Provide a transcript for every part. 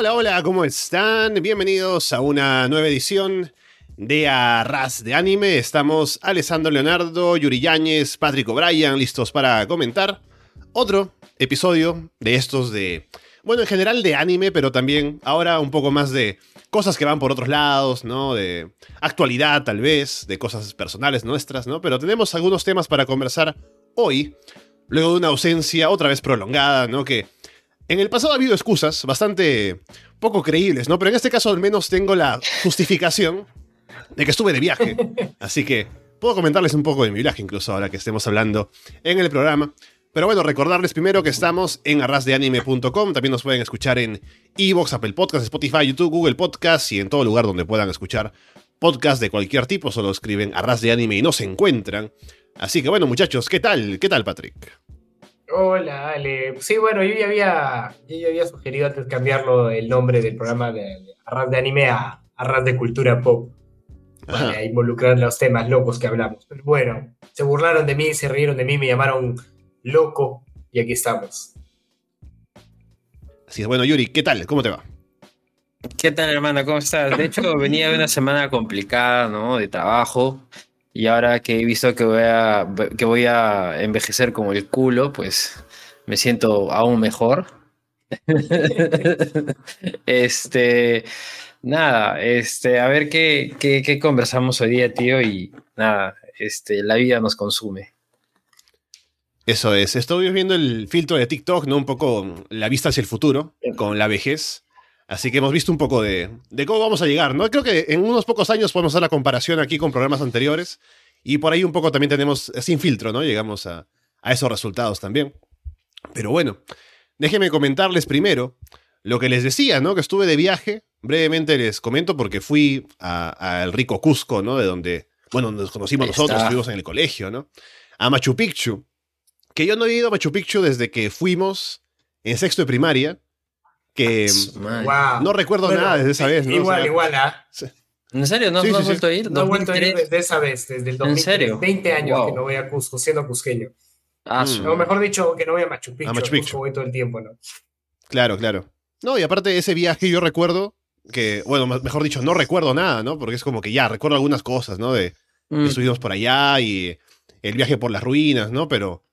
Hola, hola, ¿cómo están? Bienvenidos a una nueva edición de Arras de Anime. Estamos Alessandro Leonardo, Yuri Yáñez, Patrick O'Brien, listos para comentar otro episodio de estos de, bueno, en general de anime, pero también ahora un poco más de cosas que van por otros lados, ¿no? De actualidad tal vez, de cosas personales nuestras, ¿no? Pero tenemos algunos temas para conversar hoy, luego de una ausencia otra vez prolongada, ¿no? Que en el pasado ha habido excusas bastante poco creíbles, ¿no? Pero en este caso al menos tengo la justificación de que estuve de viaje. Así que puedo comentarles un poco de mi viaje, incluso ahora que estemos hablando en el programa. Pero bueno, recordarles primero que estamos en arrasdeanime.com. También nos pueden escuchar en Evox, Apple Podcasts, Spotify, YouTube, Google Podcasts y en todo lugar donde puedan escuchar podcasts de cualquier tipo. Solo escriben Arras de Anime y no se encuentran. Así que bueno, muchachos, ¿qué tal? ¿Qué tal, Patrick? Hola, Ale. Sí, bueno, yo ya había, yo ya había sugerido antes cambiarlo el nombre del programa de, Arras de Anime a Arras de Cultura Pop. Para involucrar los temas locos que hablamos. Pero bueno, se burlaron de mí, se rieron de mí, me llamaron loco y aquí estamos. Así es, bueno, Yuri, ¿qué tal? ¿Cómo te va? ¿Qué tal, hermano? ¿Cómo estás? De hecho, venía de una semana complicada, ¿no? De trabajo. Y ahora que he visto que voy a, que voy a envejecer como el culo, pues me siento aún mejor. este, nada, este, a ver qué, qué, qué conversamos hoy día, tío. Y nada, este, la vida nos consume. Eso es. Estoy viendo el filtro de TikTok, ¿no? Un poco la vista hacia el futuro, con la vejez. Así que hemos visto un poco de, cómo vamos a llegar, ¿no? Creo que en unos pocos años podemos hacer la comparación aquí con programas anteriores. Y por ahí un poco también tenemos, sin filtro, ¿no? Llegamos a, esos resultados también. Pero bueno, déjenme comentarles primero lo que les decía, ¿no? Que estuve de viaje. Brevemente les comento porque fui al rico Cusco, ¿no? De donde, bueno, nos conocimos nosotros, estuvimos en el colegio, ¿no? A Machu Picchu que yo no he ido a Machu Picchu desde que fuimos en sexto de primaria, que no recuerdo nada desde esa vez. ¿no? Igual, igual, ¿ah? ¿En serio? ¿No, has vuelto a ir? No he vuelto a ir desde esa vez, desde el 2000, ¿En serio? 20 años que no voy a Cusco, siendo cusqueño. Ah, o mejor dicho, que no voy a Machu Picchu. A Machu Picchu. voy todo el tiempo, ¿no? Claro, claro. No, y aparte de ese viaje yo recuerdo que, bueno, mejor dicho, no recuerdo nada, ¿no? Porque es como que ya, recuerdo algunas cosas, ¿no? De que mm. estuvimos por allá y el viaje por las ruinas, ¿no? Pero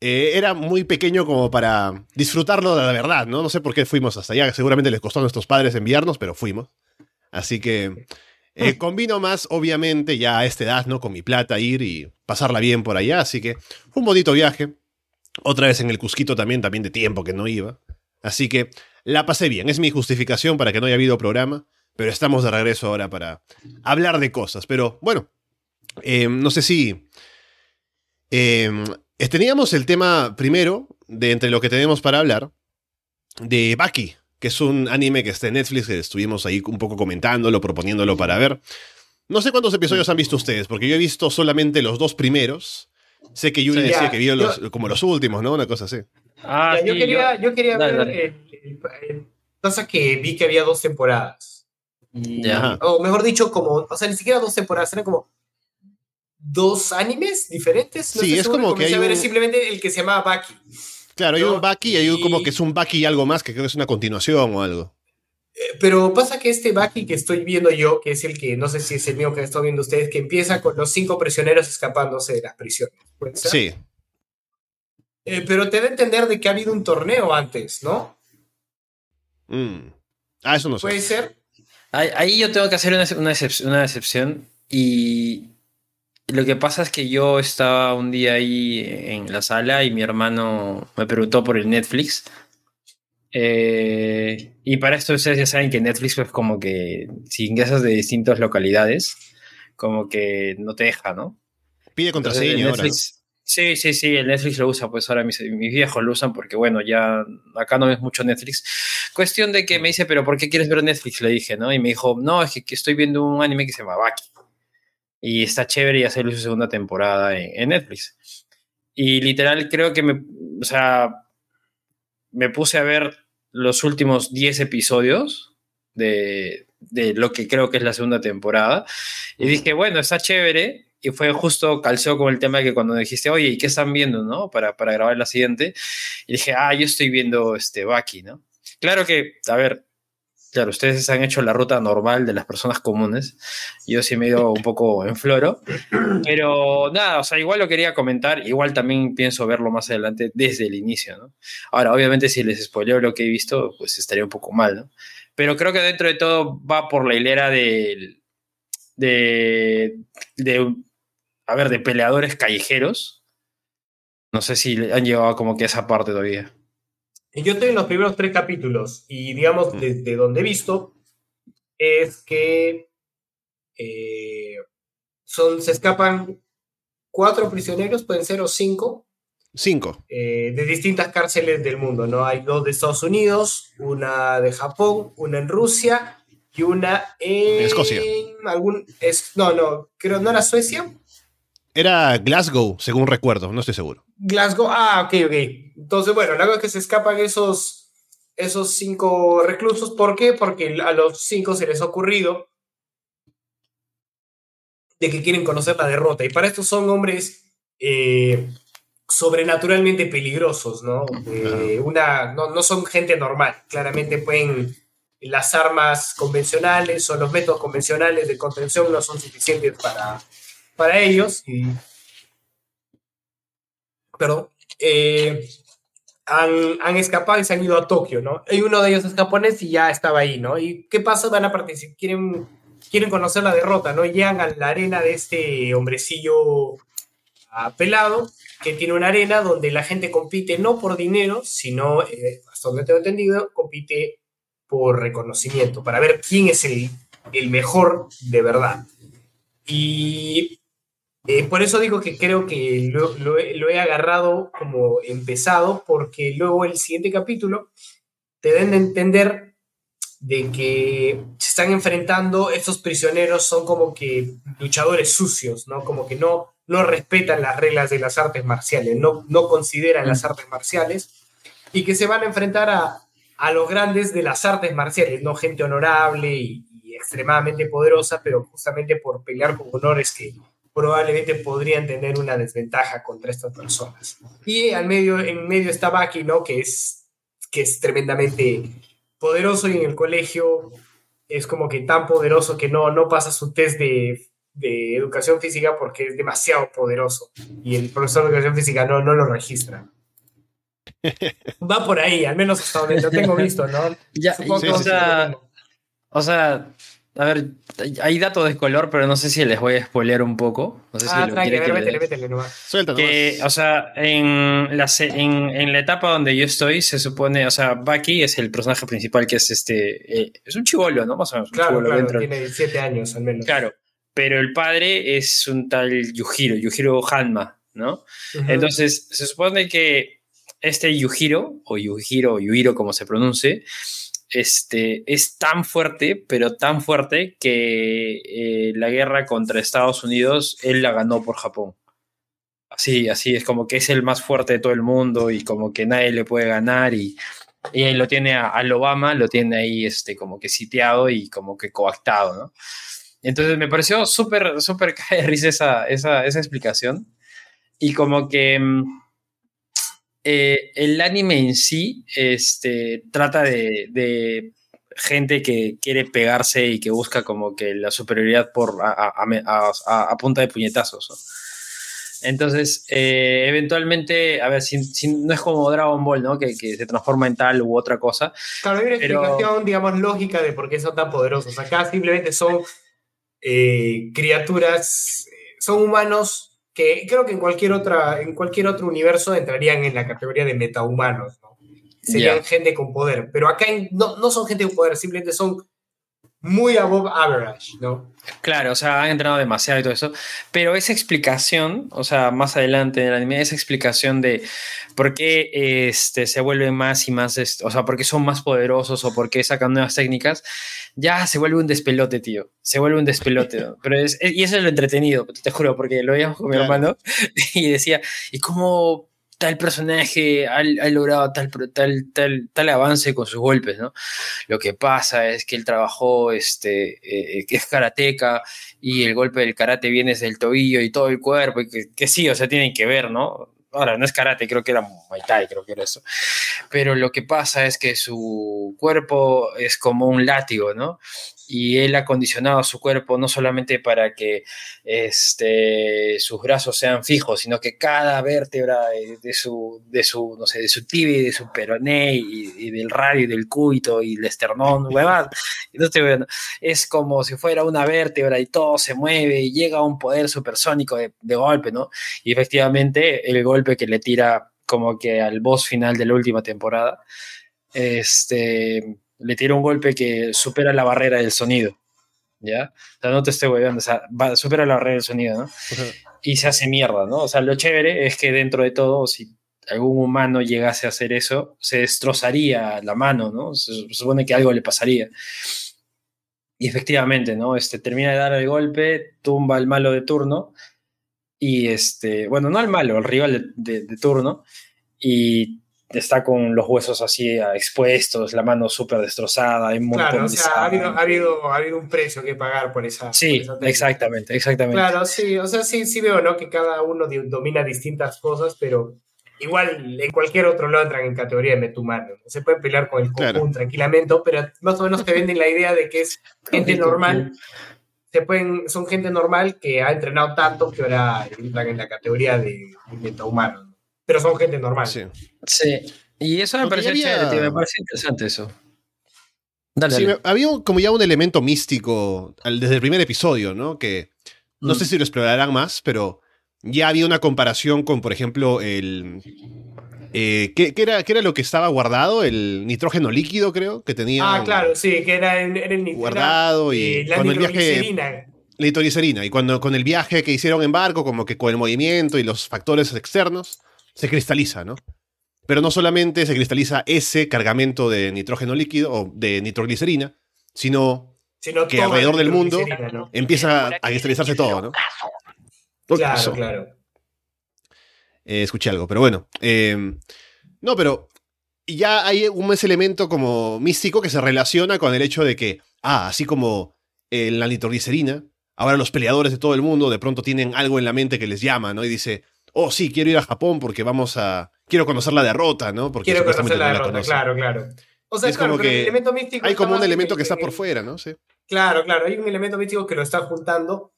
eh, era muy pequeño como para disfrutarlo de la verdad, ¿no? No sé por qué fuimos hasta allá. Seguramente les costó a nuestros padres enviarnos, pero fuimos. Así que eh, combino más, obviamente, ya a esta edad, ¿no? Con mi plata, ir y pasarla bien por allá. Así que fue un bonito viaje. Otra vez en el Cusquito también, también de tiempo que no iba. Así que la pasé bien. Es mi justificación para que no haya habido programa. Pero estamos de regreso ahora para hablar de cosas. Pero bueno, eh, no sé si Teníamos el tema primero, de entre lo que tenemos para hablar, de Baki, que es un anime que está en Netflix, que estuvimos ahí un poco comentándolo, proponiéndolo para ver. No sé cuántos episodios han visto ustedes, porque yo he visto solamente los dos primeros. Sé que Yuri decía que vio los, como los últimos, ¿no? Una cosa así. Ah, yo, quería, yo, quería, ver. pasa que vi que había dos temporadas. O mejor dicho, como. O sea, ni siquiera dos temporadas, eran como dos animes diferentes. sí, es como que hay un... simplemente el que se llama Baki. Claro, hay un Baki y hay como que es un Baki y algo más que creo que es una continuación o algo. Eh, pero pasa que este Baki que estoy viendo yo, que es el que no sé si es el mío que están viendo ustedes, que empieza con los cinco prisioneros escapándose de las prisiones. Sí. Eh, pero te da a entender de que ha habido un torneo antes, ¿no? Mm. Ah, eso no sé. ¿Puede ser? Ahí, yo tengo que hacer una, una, una excepción y lo que pasa es que yo estaba un día ahí en la sala y mi hermano me preguntó por el Netflix. Eh, y para esto ustedes ya saben que Netflix es como que si ingresas de distintas localidades, como que no te deja, ¿no? Pide contraseña ahora. Sí, sí, sí, el Netflix lo usa, pues ahora mis, mis, viejos lo usan porque, bueno, ya acá no es mucho Netflix. Cuestión de que me dice, pero ¿por qué quieres ver Netflix? Le dije, ¿no? Y me dijo, no, es que, que estoy viendo un anime que se llama Baki. Y está chévere y hacer su segunda temporada en, Netflix. Y literal creo que me, o sea, me puse a ver los últimos 10 episodios de, de, lo que creo que es la segunda temporada. Y dije, bueno, está chévere. Y fue justo calzó con el tema que cuando dijiste, oye, ¿y qué están viendo, no? Para, para grabar la siguiente. Y dije, ah, yo estoy viendo este Baki, ¿no? Claro que, a ver, claro, ustedes han hecho la ruta normal de las personas comunes. Yo sí me he ido un poco en floro. Pero nada, o sea, igual lo quería comentar. Igual también pienso verlo más adelante desde el inicio, ¿no? Ahora, obviamente, si les spoileo lo que he visto, pues estaría un poco mal, ¿no? Pero creo que dentro de todo va por la hilera de, de, de a ver, de peleadores callejeros. No sé si han llegado como que a esa parte todavía. Yo estoy en los primeros tres capítulos y digamos desde donde he visto es que eh, son, se escapan cuatro prisioneros, pueden ser o cinco. Cinco. Eh, de distintas cárceles del mundo, ¿no? Hay dos de Estados Unidos, una de Japón, una en Rusia y una en... Escocia. Algún, es, no, no, creo, ¿no era Suecia? Era Glasgow, según recuerdo, no estoy seguro. Glasgow, ah, ok, ok. Entonces, bueno, luego es que se escapan esos, esos cinco reclusos. ¿Por qué? Porque a los cinco se les ha ocurrido de que quieren conocer la derrota. Y para esto son hombres eh, sobrenaturalmente peligrosos, ¿no? Eh, una, no, no son gente normal. Claramente pueden las armas convencionales o los métodos convencionales de contención no son suficientes para, para ellos. Y, perdón. Eh, han, han, escapado y se han ido a Tokio, ¿no? Y uno de ellos es japonés y ya estaba ahí, ¿no? ¿Y qué pasa? Van a participar, quieren, quieren conocer la derrota, ¿no? Llegan a la arena de este hombrecillo pelado, que tiene una arena donde la gente compite no por dinero, sino, eh, hasta donde tengo entendido, compite por reconocimiento, para ver quién es el, el mejor de verdad. Y eh, por eso digo que creo que lo, lo, lo, he agarrado como empezado, porque luego el siguiente capítulo te den a entender de que se están enfrentando, estos prisioneros son como que luchadores sucios, ¿no? Como que no, no respetan las reglas de las artes marciales, no, no consideran las artes marciales, y que se van a enfrentar a, a los grandes de las artes marciales, no gente honorable y, y extremadamente poderosa, pero justamente por pelear con honores que probablemente podrían tener una desventaja contra estas personas. Y al medio, en medio está Baki, ¿no? Que es, que es tremendamente poderoso y en el colegio es como que tan poderoso que no, no pasa su test de, de educación física porque es demasiado poderoso y el profesor de educación física no, no lo registra. Va por ahí, al menos hasta donde lo tengo visto, ¿no? Ya, Supongo sí, o, sea, o sea, a ver, hay datos de color, pero no sé si les voy a spoilear un poco. No sé ah, si tranqui, métele, métele, métele nomás. Suelta nomás. Que, o sea, en la, en, en, la etapa donde yo estoy, se supone, o sea, Baki es el personaje principal que es este. Eh, es un chivolo, ¿no? Más o menos. Claro, un claro tiene 17 años al menos. Claro, pero el padre es un tal Yujiro, Yujiro Hanma, ¿no? Uh -huh. Entonces, se supone que este Yujiro, o Yujiro, o Yuhiro, como se pronuncie, este, es tan fuerte, pero tan fuerte que eh, la guerra contra Estados Unidos, él la ganó por Japón. Así, así es como que es el más fuerte de todo el mundo y como que nadie le puede ganar y, y ahí lo tiene a, al Obama, lo tiene ahí este, como que sitiado y como que coactado, ¿no? Entonces me pareció súper, súper cae de risa esa, esa, esa explicación y como que eh, el anime en sí este, trata de, de, gente que quiere pegarse y que busca como que la superioridad por a, a, a, a punta de puñetazos. ¿no? Entonces, eh, eventualmente, a ver, si, si, no es como Dragon Ball, ¿no? Que, que, se transforma en tal u otra cosa. Claro, hay una pero... explicación, digamos, lógica de por qué son tan poderosos. Acá simplemente son eh, criaturas, son humanos que creo que en cualquier, otra, en cualquier otro universo entrarían en la categoría de metahumanos, ¿no? Serían yeah. gente con poder, pero acá no, no son gente con poder, simplemente son muy above average, ¿no? Claro, o sea, han entrenado demasiado y todo eso, pero esa explicación, o sea, más adelante en el anime, esa explicación de por qué este, se vuelven más y más, o sea, por qué son más poderosos o por qué sacan nuevas técnicas, ya se vuelve un despelote, tío, se vuelve un despelote, ¿no? pero es, y eso es lo entretenido, te juro, porque lo veíamos con mi claro. hermano y decía, ¿y cómo tal personaje ha, ha, logrado tal, tal, tal, tal avance con sus golpes, ¿no? Lo que pasa es que él trabajó, este, eh, que es karateca y el golpe del karate viene desde el tobillo y todo el cuerpo, y que, que sí, o sea, tienen que ver, ¿no? Ahora no es karate, creo que era Muay Thai, creo que era eso. Pero lo que pasa es que su cuerpo es como un látigo, ¿no? Y él ha condicionado su cuerpo no solamente para que este, sus brazos sean fijos, sino que cada vértebra de su, de su, no sé, de su tibia de su peroné y, del radio y del cúbito y el esternón, huevada. es como si fuera una vértebra y todo se mueve y llega a un poder supersónico de, de golpe, ¿no? Y efectivamente el golpe que le tira como que al boss final de la última temporada, este le tira un golpe que supera la barrera del sonido. ¿Ya? O sea, no te estoy hueveando, o sea, supera la barrera del sonido, ¿no? Y se hace mierda, ¿no? O sea, lo chévere es que dentro de todo, si algún humano llegase a hacer eso, se destrozaría la mano, ¿no? Se, supone que algo le pasaría. Y efectivamente, ¿no? Este, termina de dar el golpe, tumba al malo de turno, y este, bueno, no al malo, al rival de, de turno, y está con los huesos así expuestos, la mano súper destrozada, Claro, o sea, ha habido, ha, habido, un precio que pagar por esa. Sí, exactamente, exactamente. Claro, sí, o sea, sí, sí veo, ¿no? Que cada uno domina distintas cosas, pero igual en cualquier otro lo entran en categoría de metumano. Se pueden pelear con el Cocoon tranquilamente, pero más o menos te venden la idea de que es gente normal. Se pueden, son gente normal que ha entrenado tanto que ahora entran en la categoría de, de metahumano pero son gente normal. Sí. sí. Y eso me pareció me parece interesante eso. Dale, sí, había como ya un elemento místico desde el primer episodio, ¿no? Que no sé mm. si lo explorarán más, pero ya había una comparación con, por ejemplo, el. Eh, ¿qué, era, ¿qué, era, lo que estaba guardado? El nitrógeno líquido, creo, que tenía. Ah, claro, sí, que era, el Guardado y. la cuando el viaje. La nitroglicerina. Y cuando con el viaje que hicieron en barco, como que con el movimiento y los factores externos, se cristaliza, ¿no? Pero no solamente se cristaliza ese cargamento de nitrógeno líquido o de nitroglicerina, sino, que alrededor del mundo empieza a cristalizarse todo, ¿no? Claro, claro. Eh, escuché algo, pero bueno. Eh, no, pero ya hay un ese elemento como místico que se relaciona con el hecho de que, ah, así como en la nitroglicerina, ahora los peleadores de todo el mundo de pronto tienen algo en la mente que les llama, ¿no? Y dice, oh, sí, quiero ir a Japón porque vamos a. Quiero conocer la derrota, ¿no? Porque quiero conocer la derrota, claro, claro. O sea, es como que el elemento místico. Hay como un elemento que está por fuera, ¿no? Sí. Claro, claro, hay un elemento místico que lo está juntando,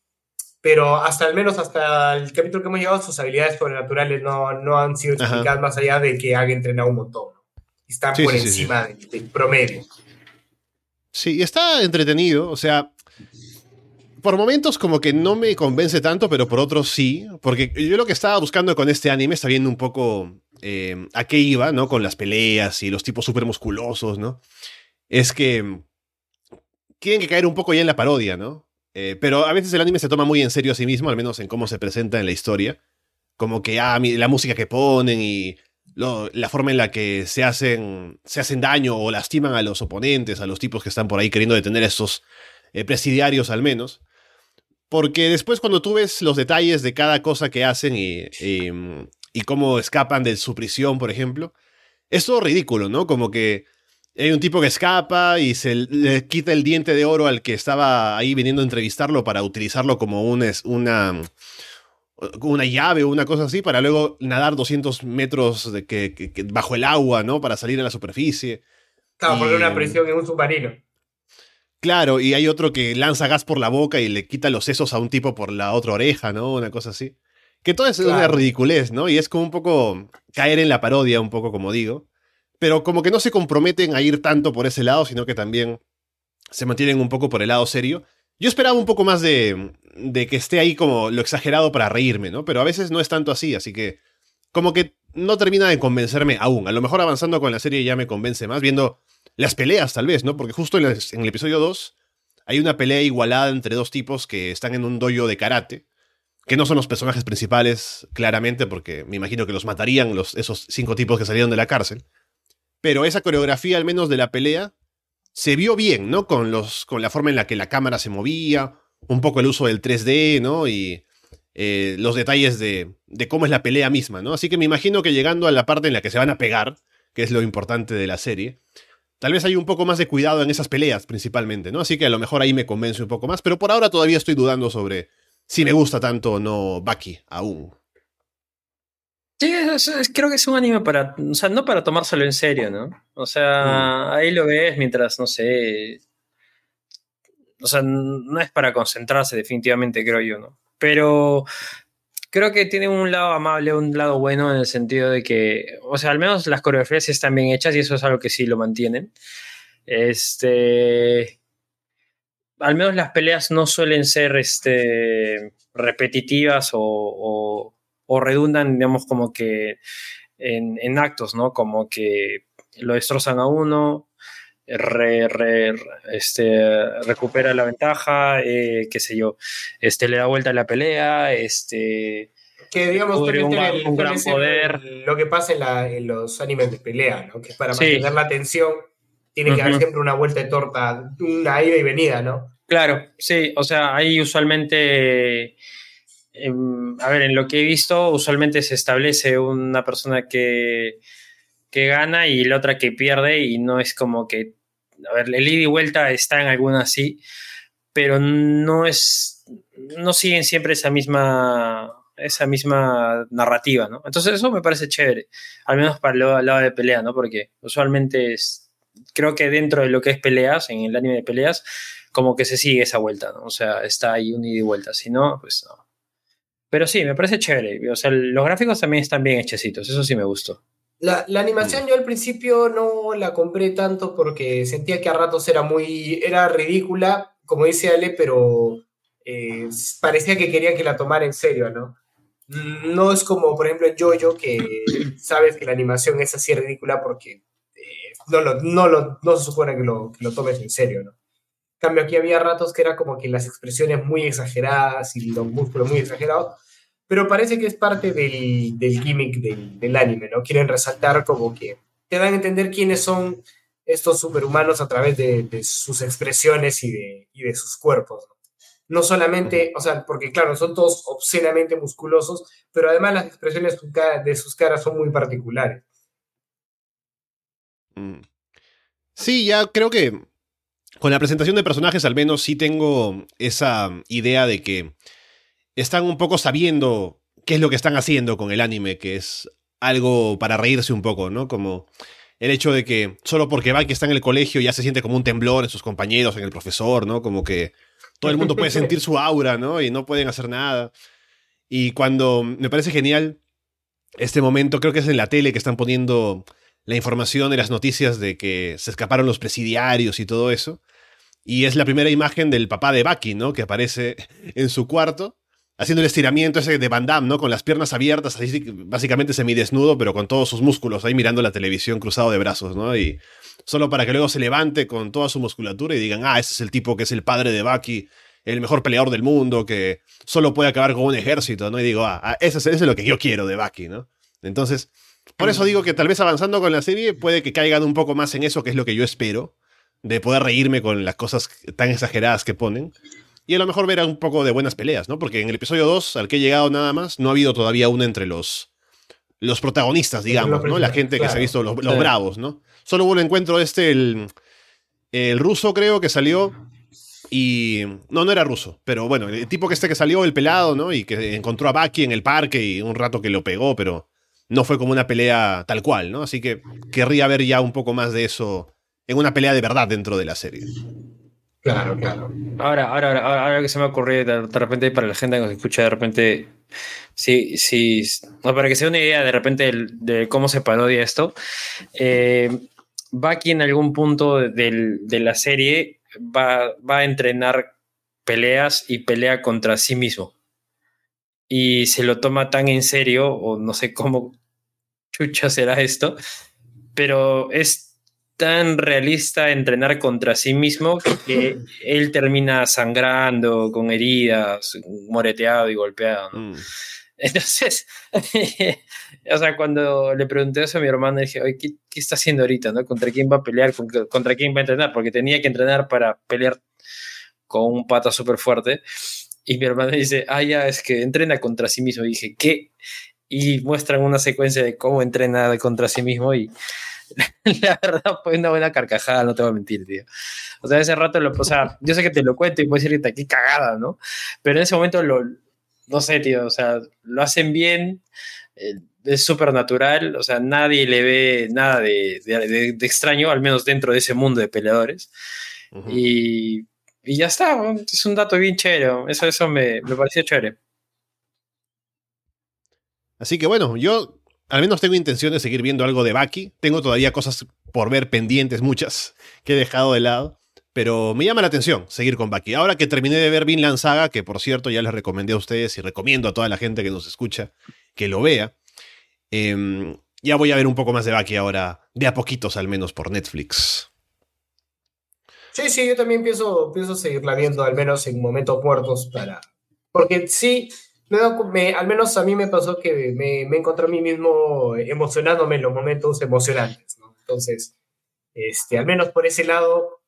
pero hasta al menos hasta el capítulo que hemos llegado, sus habilidades sobrenaturales no, no han sido explicadas más allá de que haga entrenado un montón. Están por encima del promedio. Sí, está entretenido, o sea, por momentos como que no me convence tanto, pero por otros sí, porque yo lo que estaba buscando con este anime, está viendo un poco eh, a qué iba, ¿no? Con las peleas y los tipos súper musculosos, ¿no? Es que tienen que caer un poco ya en la parodia, ¿no? Eh, pero a veces el anime se toma muy en serio a sí mismo, al menos en cómo se presenta en la historia. Como que, ah, la música que ponen y la forma en la que se hacen, se hacen daño o lastiman a los oponentes, a los tipos que están por ahí queriendo detener a estos eh, presidiarios al menos. Porque después cuando tú ves los detalles de cada cosa que hacen y, y, cómo escapan de su prisión, por ejemplo, es todo ridículo, ¿no? Como que hay un tipo que escapa y se le quita el diente de oro al que estaba ahí viniendo a entrevistarlo para utilizarlo como un, una, una llave o una cosa así, para luego nadar 200 metros de que, bajo el agua, ¿no? Para salir a la superficie. Claro, porque una prisión en un submarino. Claro, y hay otro que lanza gas por la boca y le quita los sesos a un tipo por la otra oreja, ¿no? Una cosa así. Que todo es una ridiculez, ¿no? Y es como un poco caer en la parodia, un poco como digo. Pero como que no se comprometen a ir tanto por ese lado, sino que también se mantienen un poco por el lado serio. Yo esperaba un poco más de, de que esté ahí como lo exagerado para reírme, ¿no? Pero a veces no es tanto así, así que como que no termina de convencerme aún. A lo mejor avanzando con la serie ya me convence más, viendo las peleas, tal vez, ¿no? Porque justo en, el episodio 2 hay una pelea igualada entre dos tipos que están en un dojo de karate, que no son los personajes principales, claramente, porque me imagino que los matarían los, esos cinco tipos que salieron de la cárcel. Pero esa coreografía, al menos de la pelea, se vio bien, ¿no? Con, los, con la forma en la que la cámara se movía, un poco el uso del 3D, ¿no? Y eh, los detalles de, de cómo es la pelea misma, ¿no? Así que me imagino que llegando a la parte en la que se van a pegar, que es lo importante de la serie, Tal vez hay un poco más de cuidado en esas peleas principalmente, ¿no? Así que a lo mejor ahí me convence un poco más, pero por ahora todavía estoy dudando sobre si me gusta tanto o no Bucky aún. Sí, creo que es un anime para, o sea, no para tomárselo en serio, ¿no? O sea, mm. ahí lo ves mientras, no sé, o sea, no es para concentrarse definitivamente, creo yo, ¿no? Pero creo que tiene un lado amable, un lado bueno en el sentido de que, o sea, al menos las coreografías están bien hechas y eso es algo que sí lo mantienen. Este, al menos las peleas no suelen ser este, repetitivas o, redundan, digamos, como que en, actos, ¿no? Como que lo destrozan a uno, este, recupera la ventaja, eh, qué sé yo, este, le da vuelta a la pelea, este... Que digamos, un, gran poder. Lo que pasa en, los animes de pelea, ¿no? Que es para mantener la tensión tiene que haber siempre una vuelta de torta, una ida y venida, ¿no? Claro, sí, o sea, ahí usualmente, em, a ver, en lo que he visto, usualmente se establece una persona que, que gana y la otra que pierde y no es como que, a ver, el ida y vuelta está en algunas sí, pero no es, no siguen siempre esa misma, esa misma narrativa, ¿no? Entonces eso me parece chévere, al menos para el lado de pelea, ¿no? Porque usualmente es, creo que dentro de lo que es peleas, en el anime de peleas, como que se sigue esa vuelta, ¿no? O sea, está ahí un ida y vuelta, si no, pues no. Pero sí, me parece chévere. O sea, los gráficos también están bien hechecitos, eso sí me gustó. La, animación yo al principio no la compré tanto porque sentía que a ratos era muy, era ridícula, como dice Ale, pero eh, parecía que quería que la tomara en serio, ¿no? No es como, por ejemplo, en Jojo, que sabes que la animación es así ridícula porque eh, no, lo, no, lo, no se supone que lo, que lo tomes en serio, ¿no? cambio, aquí había ratos que era como que las expresiones muy exageradas y los músculos muy exagerados, pero parece que es parte del, del gimmick del, del, anime, ¿no? Quieren resaltar como que te dan a entender quiénes son estos superhumanos a través de, de sus expresiones y de, y de sus cuerpos. ¿no? no solamente, o sea, porque claro, son todos obscenamente musculosos, pero además las expresiones de sus caras son muy particulares. Mm. Sí, ya creo que con la presentación de personajes al menos sí tengo esa idea de que están un poco sabiendo qué es lo que están haciendo con el anime, que es algo para reírse un poco, ¿no? Como el hecho de que solo porque Baki está en el colegio ya se siente como un temblor en sus compañeros, en el profesor, ¿no? Como que todo el mundo puede sentir su aura, ¿no? Y no pueden hacer nada. Y cuando me parece genial este momento, creo que es en la tele que están poniendo la información de las noticias de que se escaparon los presidiarios y todo eso. Y es la primera imagen del papá de Bucky, ¿no? Que aparece en su cuarto, haciendo el estiramiento ese de Van Damme, ¿no? Con las piernas abiertas, así básicamente semidesnudo, pero con todos sus músculos ahí mirando la televisión cruzado de brazos, ¿no? Y solo para que luego se levante con toda su musculatura y digan, ah, ese es el tipo que es el padre de Bucky, el mejor peleador del mundo, que solo puede acabar con un ejército, ¿no? Y digo, ah, ah eso, es, lo que yo quiero de Bucky, ¿no? Entonces, por eso digo que tal vez avanzando con la serie puede que caigan un poco más en eso, que es lo que yo espero de poder reírme con las cosas tan exageradas que ponen. Y a lo mejor ver un poco de buenas peleas, ¿no? Porque en el episodio 2, al que he llegado nada más, no ha habido todavía una entre los, los protagonistas, digamos, ¿no? La gente que se ha visto, los, bravos, ¿no? Solo hubo un encuentro este, el, el ruso creo que salió y... No, no era ruso, pero bueno, el tipo que este que salió, el pelado, ¿no? Y que encontró a Baki en el parque y un rato que lo pegó, pero no fue como una pelea tal cual, ¿no? Así que querría ver ya un poco más de eso en una pelea de verdad dentro de la serie. Claro, claro. Ahora, ahora, ahora, que se me ocurrió de, repente para la gente que nos escucha de repente, sí, sí, para que sea una idea de repente de, cómo se parodia esto, eh, aquí en algún punto de, de la serie va, va, a entrenar peleas y pelea contra sí mismo. Y se lo toma tan en serio, o no sé cómo chucha será esto, pero es tan realista entrenar contra sí mismo que él termina sangrando, con heridas, moreteado y golpeado. Mm. Entonces, o sea, cuando le pregunté eso a mi hermano, dije, Oye, ¿qué, ¿qué, está haciendo ahorita? ¿no? ¿Contra quién va a pelear? ¿Contra quién va a entrenar? Porque tenía que entrenar para pelear con un pata súper fuerte. Y mi hermano dice, ah, ya, es que entrena contra sí mismo. Y dije, ¿qué? Y muestran una secuencia de cómo entrena contra sí mismo y la verdad fue una buena carcajada, no te voy a mentir, tío. O sea, ese rato, lo, o sea, yo sé que te lo cuento y puedes decirte qué cagada, ¿no? Pero en ese momento lo, no sé, tío, o sea, lo hacen bien. Eh, es súper natural, o sea, nadie le ve nada de, de, de, extraño, al menos dentro de ese mundo de peleadores. y, y, ya está, es un dato bien chévere, eso, eso me, me pareció chévere. Así que bueno, yo al menos tengo intención de seguir viendo algo de Baki. Tengo todavía cosas por ver pendientes, muchas, que he dejado de lado. Pero me llama la atención seguir con Baki. Ahora que terminé de ver Vinland Saga, que por cierto ya les recomendé a ustedes y recomiendo a toda la gente que nos escucha que lo vea. Em, ya voy a ver un poco más de Baki ahora, de a poquitos al menos por Netflix. Sí, sí, yo también pienso, pienso seguirla viendo, al menos en momentos muertos, para. Porque sí, me, al menos a mí me pasó que me, me, encontré a mí mismo emocionándome en los momentos emocionantes, ¿no? Entonces, este, al menos por ese lado,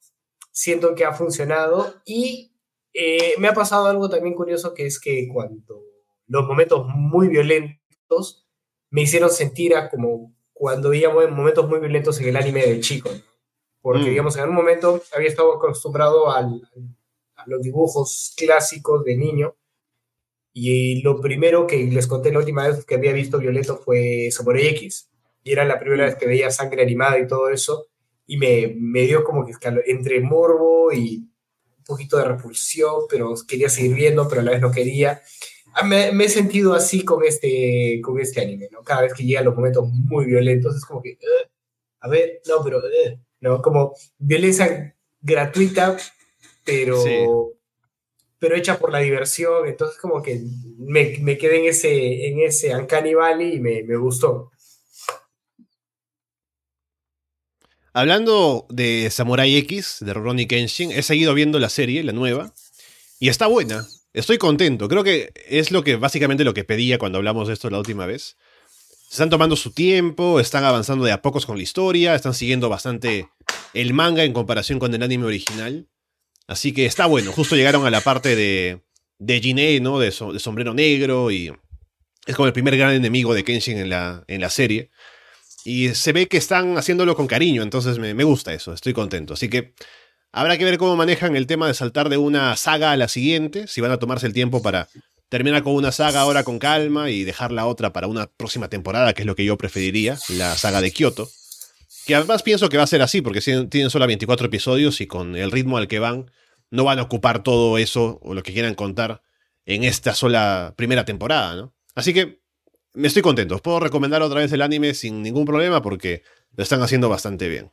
siento que ha funcionado y eh, me ha pasado algo también curioso que es que cuando los momentos muy violentos me hicieron sentir a como cuando veíamos momentos muy violentos en el anime de chico. Porque, mm. digamos, en un momento había estado acostumbrado al, a los dibujos clásicos de niño. Y lo primero que les conté la última vez que había visto violento fue Samurai X. Y era la primera vez que veía sangre animada y todo eso. Y me, me dio como que entre morbo y un poquito de repulsión, pero quería seguir viendo, pero a la vez no quería. Ah, me, he sentido así con este, con este anime, ¿no? Cada vez que llegan los momentos muy violentos es como que, a ver, no, pero, ¿no? Como violencia gratuita, pero, pero hecha por la diversión, entonces como que me, me quedé en ese, en ese Uncanny Valley y me, me gustó. Hablando de Samurai X, de Ronnie Kenshin, he seguido viendo la serie, la nueva, y está buena. Estoy contento. Creo que es lo que básicamente lo que pedía cuando hablamos de esto la última vez. Se están tomando su tiempo, están avanzando de a pocos con la historia, están siguiendo bastante el manga en comparación con el anime original. Así que está bueno. Justo llegaron a la parte de, de Jiné, ¿no? De, sombrero negro y es como el primer gran enemigo de Kenshin en la, en la serie. Y se ve que están haciéndolo con cariño, entonces me, me gusta eso, estoy contento. Así que Habrá que ver cómo manejan el tema de saltar de una saga a la siguiente, si van a tomarse el tiempo para terminar con una saga ahora con calma y dejar la otra para una próxima temporada, que es lo que yo preferiría, la saga de Kyoto. Que además pienso que va a ser así, porque tienen solo 24 episodios y con el ritmo al que van, no van a ocupar todo eso o lo que quieran contar en esta sola primera temporada, ¿no? Así que me estoy contento. puedo recomendar otra vez el anime sin ningún problema porque lo están haciendo bastante bien.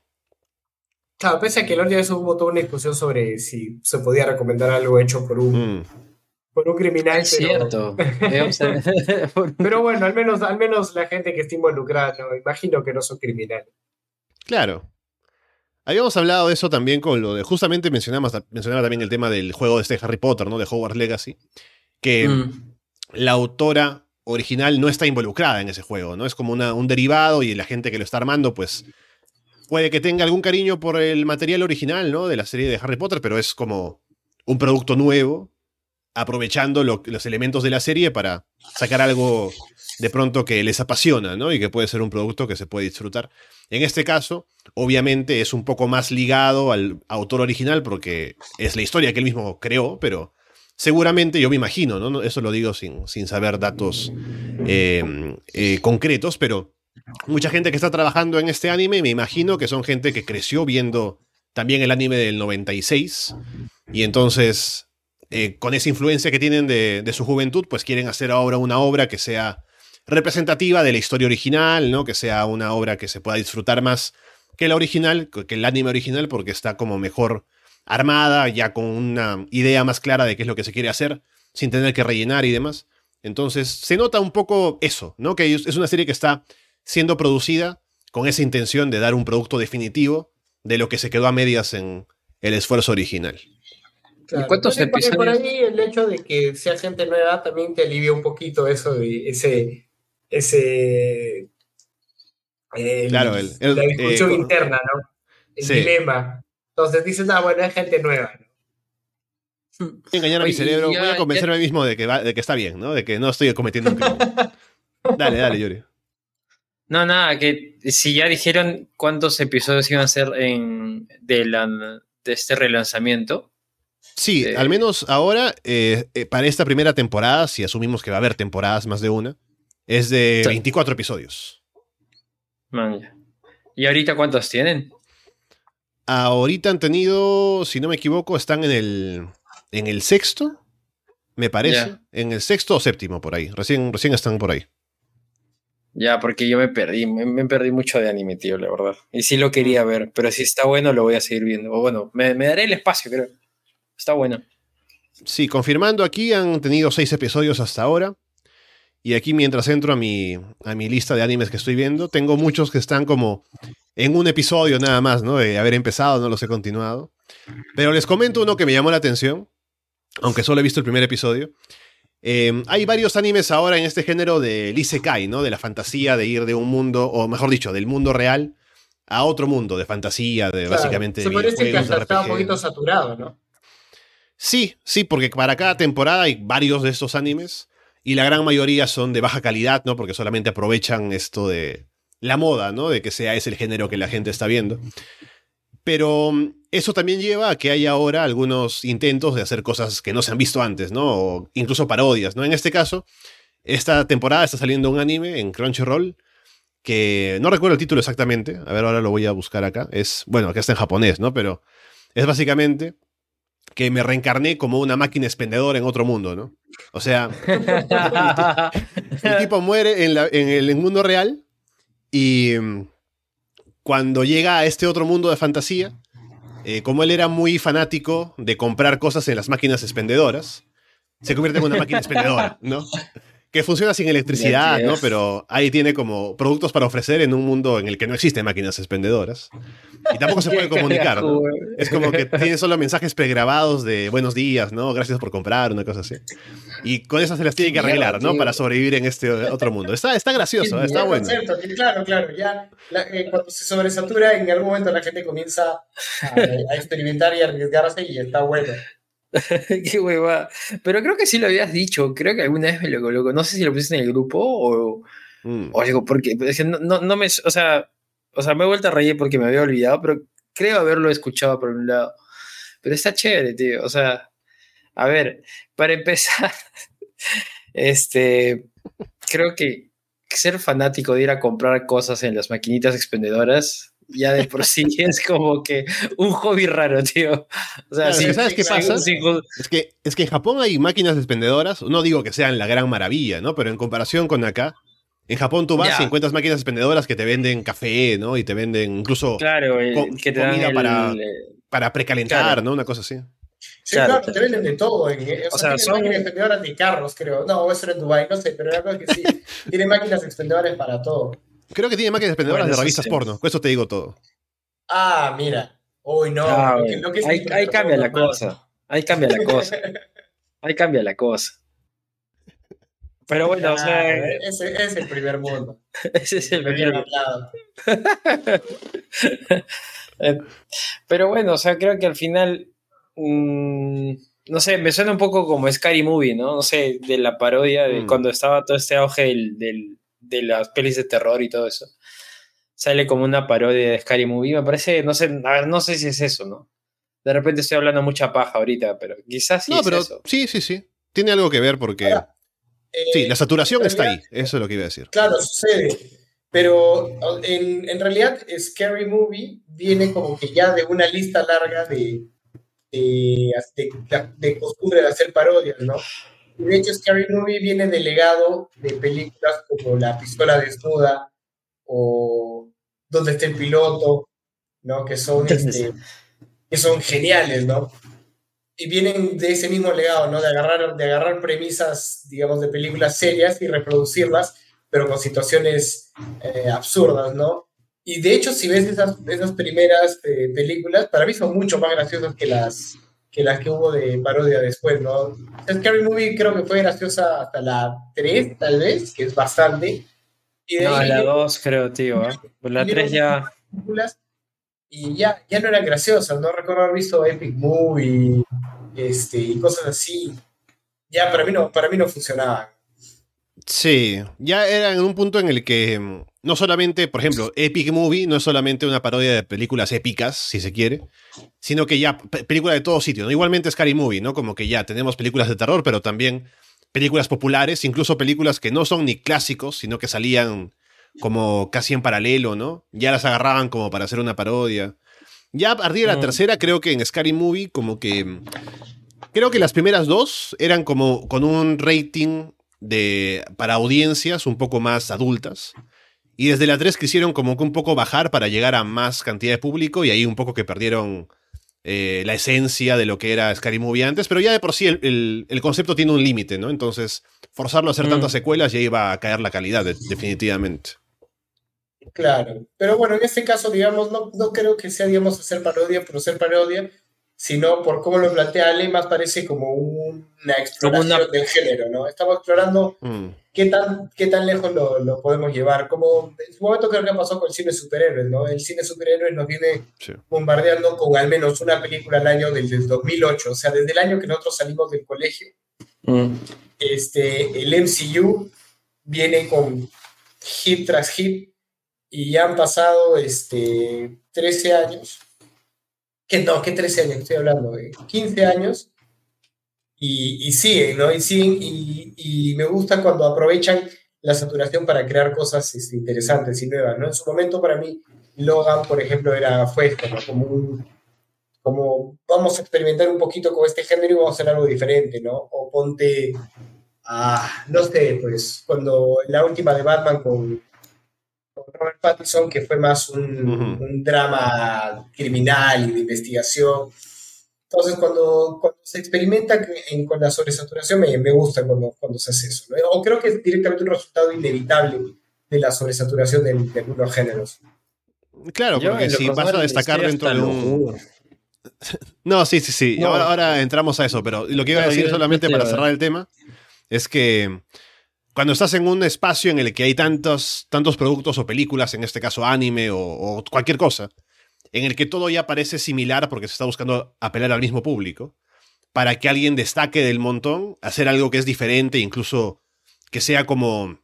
Claro, pese a que el otro día hubo toda una discusión sobre si se podía recomendar algo hecho por un, mm. por un criminal. Es cierto. pero bueno, al menos, al menos la gente que está involucrada, imagino que no son criminales. Claro. Habíamos hablado de eso también con lo de. Justamente mencionamos, mencionaba también el tema del juego de este Harry Potter, ¿no? De Hogwarts Legacy. Que mm. la autora original no está involucrada en ese juego, ¿no? Es como una, un derivado y la gente que lo está armando, pues puede que tenga algún cariño por el material original, ¿no? De la serie de Harry Potter, pero es como un producto nuevo, aprovechando los elementos de la serie para sacar algo de pronto que les apasiona, ¿no? Y que puede ser un producto que se puede disfrutar. En este caso, obviamente es un poco más ligado al autor original porque es la historia que él mismo creó, pero seguramente yo me imagino, ¿no? Eso lo digo sin, sin saber datos eh, eh, concretos, pero mucha gente que está trabajando en este anime, me imagino que son gente que creció viendo también el anime del 96 y entonces eh, con esa influencia que tienen de, su juventud, pues quieren hacer ahora una obra que sea representativa de la historia original, ¿no? Que sea una obra que se pueda disfrutar más que la original, que el anime original, porque está como mejor armada, ya con una idea más clara de qué es lo que se quiere hacer, sin tener que rellenar y demás. Entonces, se nota un poco eso, ¿no? Que es una serie que está siendo producida con esa intención de dar un producto definitivo de lo que se quedó a medias en el esfuerzo original. Cuántos episodios? Por ahí el hecho de que sea gente nueva también te alivia un poquito eso de ese ese claro, el, la discusión eh, interna, ¿no? El dilema. Entonces dices, ah, bueno, es gente nueva. Voy a engañar a mi cerebro, voy a convencerme mismo de que, de que está bien, ¿no? De que no estoy cometiendo un crimen. dale, dale, Yuri. No, nada, que si ya dijeron cuántos episodios iban a ser en, de, de este relanzamiento. Sí, eh, al menos ahora, eh, eh, para esta primera temporada, si asumimos que va a haber temporadas más de una, Es de Sí. 24 episodios. Man, ya. ¿Y ahorita cuántos tienen? Ahorita han tenido, si no me equivoco, están en el, en el sexto, me parece. En el sexto o séptimo, por ahí. Recién, recién están por ahí. Ya, porque yo me perdí, me, me perdí mucho de anime, tío, la verdad. Y sí lo quería ver, pero si está bueno lo voy a seguir viendo. O bueno, me, me daré el espacio, creo. Está bueno. Sí, confirmando aquí, han tenido seis episodios hasta ahora. Y aquí, mientras entro a mi, a mi lista de animes que estoy viendo, tengo muchos que están como en un episodio nada más, ¿no? De haber empezado, no los he continuado. Pero les comento uno que me llamó la atención, aunque solo he visto el primer episodio. Eh, hay varios animes ahora en este género del Isekai, ¿no? De la fantasía de ir de un mundo, o mejor dicho, del mundo real a otro mundo de fantasía, de Claro, básicamente de Se parece que videojuegos, hasta estaba un poquito saturado, ¿no? Sí, sí, porque para cada temporada hay varios de estos animes y la gran mayoría son de baja calidad, ¿no? Porque solamente aprovechan esto de la moda, ¿no? De que sea ese el género que la gente está viendo. Pero mm, eso también lleva a que haya ahora algunos intentos de hacer cosas que no se han visto antes, ¿no? O incluso parodias, ¿no? En este caso, esta temporada está saliendo un anime en Crunchyroll que no recuerdo el título exactamente. A ver, ahora lo voy a buscar acá. Es, bueno, acá está en japonés, ¿no? Pero es básicamente que me reencarné como una máquina expendedora en otro mundo, ¿no? O sea, el tipo muere en, la- en el mundo real y mm, cuando llega a este otro mundo de fantasía, eh, como él era muy fanático de comprar cosas en las máquinas expendedoras, se convierte en una máquina expendedora, ¿no? Que funciona sin electricidad, ¿no? Pero ahí tiene como productos para ofrecer en un mundo en el que no existen máquinas expendedoras. Y tampoco se puede comunicar, ¿no? Es como que tiene solo mensajes pregrabados de buenos días, ¿no? Gracias por comprar, una cosa así. Y con eso se las tiene que arreglar, ¿no? Para sobrevivir en este otro mundo. Está, está gracioso, ¿eh? está bueno. Claro, claro, ya la- eh, cuando se sobresatura, en algún momento la gente comienza a, a experimentar y arriesgarse y está bueno. Qué hueva. Pero creo que sí lo habías dicho. Creo que alguna vez me lo coloco. No sé si lo pusiste en el grupo o, Mm. o algo, porque es que no, no, no me. O sea, o sea, me he vuelto a reír porque me había olvidado, pero creo haberlo escuchado por un lado. Pero está chévere, tío. O sea, a ver, para empezar, este. Creo que ser fanático de ir a comprar cosas en las maquinitas expendedoras. Ya de por sí es como que un hobby raro, tío. O sea, Claro, ¿sabes qué pasa? Es que, es que en Japón hay máquinas expendedoras, no digo que sean la gran maravilla, ¿no? Pero en comparación con acá, en Japón tú vas Ya. y encuentras máquinas expendedoras que te venden café, ¿no? Y te venden incluso Claro, el- Co- que te dan comida el- para- eh, para precalentar, Claro. ¿no? Una cosa así. Sí, Claro, te venden de todo. en- eh, o, O sea, sea, tienen son- máquinas expendedoras de carros, creo. No, eso era en Dubái, no sé, pero la verdad es que sí. Tiene máquinas expendedoras para todo. Creo que tiene máquinas expendedoras Bueno, de revistas sí. porno, con eso te digo todo. Ah, mira. Uy, no. ah, lo que- bueno. lo que es ahí, cambia la cosa. Ahí cambia la cosa. Ahí cambia la cosa. Pero bueno, o sea, ese es el primer mundo. ese es el primer. Eh, Pero bueno, o sea, creo que al final. mm, no sé, me suena un poco como Scary Movie, ¿no? No sé, de la parodia de Mm. cuando estaba todo este auge del, del- de las pelis de terror y todo eso. Sale como una parodia de Scary Movie. Me parece, no sé, a ver, no sé si es eso, ¿no? De repente estoy hablando mucha paja ahorita, pero quizás sí no, es pero eso. sí, sí, sí. Tiene algo que ver porque... Ahora, Eh, Sí, la saturación está ahí, eso es lo que iba a decir. Claro, sucede. Pero en, en realidad Scary Movie viene como que ya de una lista larga de, de, de- de costumbre de hacer parodias, ¿no? De hecho Scary Movie viene del legado de películas como La pistola desnuda o Donde está el piloto, ¿no? Que son, este, que son geniales, ¿no? Y vienen de ese mismo legado, ¿no? De agarrar, de agarrar premisas, digamos, de películas serias y reproducirlas pero con situaciones eh, absurdas, ¿no? Y de hecho, si ves esas, esas primeras eh, películas, para mí son mucho más graciosas que las que, las que hubo de parodia después, ¿no? Scary Movie creo que fue graciosa hasta la 3, tal vez, que es bastante. Y de No, ahí la vinieron 2 creo, tío. ¿eh? La vinieron 3 ya... y ya, ya no eran graciosas, ¿no? Recuerdo haber visto Epic Movie este, y cosas así. Ya para mí no, para mí no funcionaban. Sí, ya era en un punto en el que mm, no solamente, por ejemplo, Epic Movie no es solamente una parodia de películas épicas, si se quiere, sino que ya pe- película de todo sitio, ¿no? Igualmente Scary Movie, ¿no? Como que ya tenemos películas de terror, pero también películas populares, incluso películas que no son ni clásicos, sino que salían como casi en paralelo, ¿no? Ya las agarraban como para hacer una parodia. Ya a partir de la Mm. tercera, creo que en Scary Movie, como que. Creo que las primeras dos eran como con un rating de, para audiencias un poco más adultas. Y desde la 3 quisieron como que un poco bajar para llegar a más cantidad de público y ahí un poco que perdieron eh, la esencia de lo que era Scary Movie antes, pero ya de por sí el, el- el concepto tiene un límite, ¿no? Entonces, forzarlo a hacer Mm. tantas secuelas ya iba a caer la calidad, de- definitivamente. Claro, pero bueno, en este caso, digamos, no, no creo que sea, digamos, hacer parodia por ser parodia, sino por cómo lo plantea Ale, más parece como una exploración Como una- del género, ¿no? Estamos explorando Mm, qué tan, qué tan lejos lo, lo podemos llevar. Como en su momento creo que pasó con el cine superhéroes, ¿no? El cine superhéroes nos viene sí. bombardeando con al menos una película al año desde el 2008, o sea, desde el año que nosotros salimos del colegio, Mm. este, el MCU viene con hit tras hit y ya han pasado este, 13 años. Que no, ¿qué 13 años? Estoy hablando de 15 años. Y, y siguen, ¿no? Y siguen, y, y me gusta cuando aprovechan la saturación para crear cosas este, interesantes y nuevas, ¿no? En su momento, para mí, Logan, por ejemplo, era, fue esto, ¿no? Como como vamos a experimentar un poquito con este género y vamos a hacer algo diferente, ¿no? O ponte, ah, no sé, pues cuando la última de Batman con, con Robert Pattinson, que fue más un, Ujú. un drama criminal y de investigación. Entonces, cuando, cuando se experimenta en- con la sobresaturación, me, me gusta cuando, cuando se hace eso, ¿no? O creo que es directamente un resultado inevitable de la sobresaturación de, de algunos géneros. Claro, Yo, porque si vas a destacar dentro de un... No, sí, sí, sí. No. Ahora, ahora entramos a eso, pero lo que iba a decir solamente para cerrar el tema es que cuando estás en un espacio en el que hay tantos, tantos productos o películas, en este caso anime o, cualquier cosa, en el que todo ya parece similar porque se está buscando apelar al mismo público, para que alguien destaque del montón, hacer algo que es diferente, incluso que sea como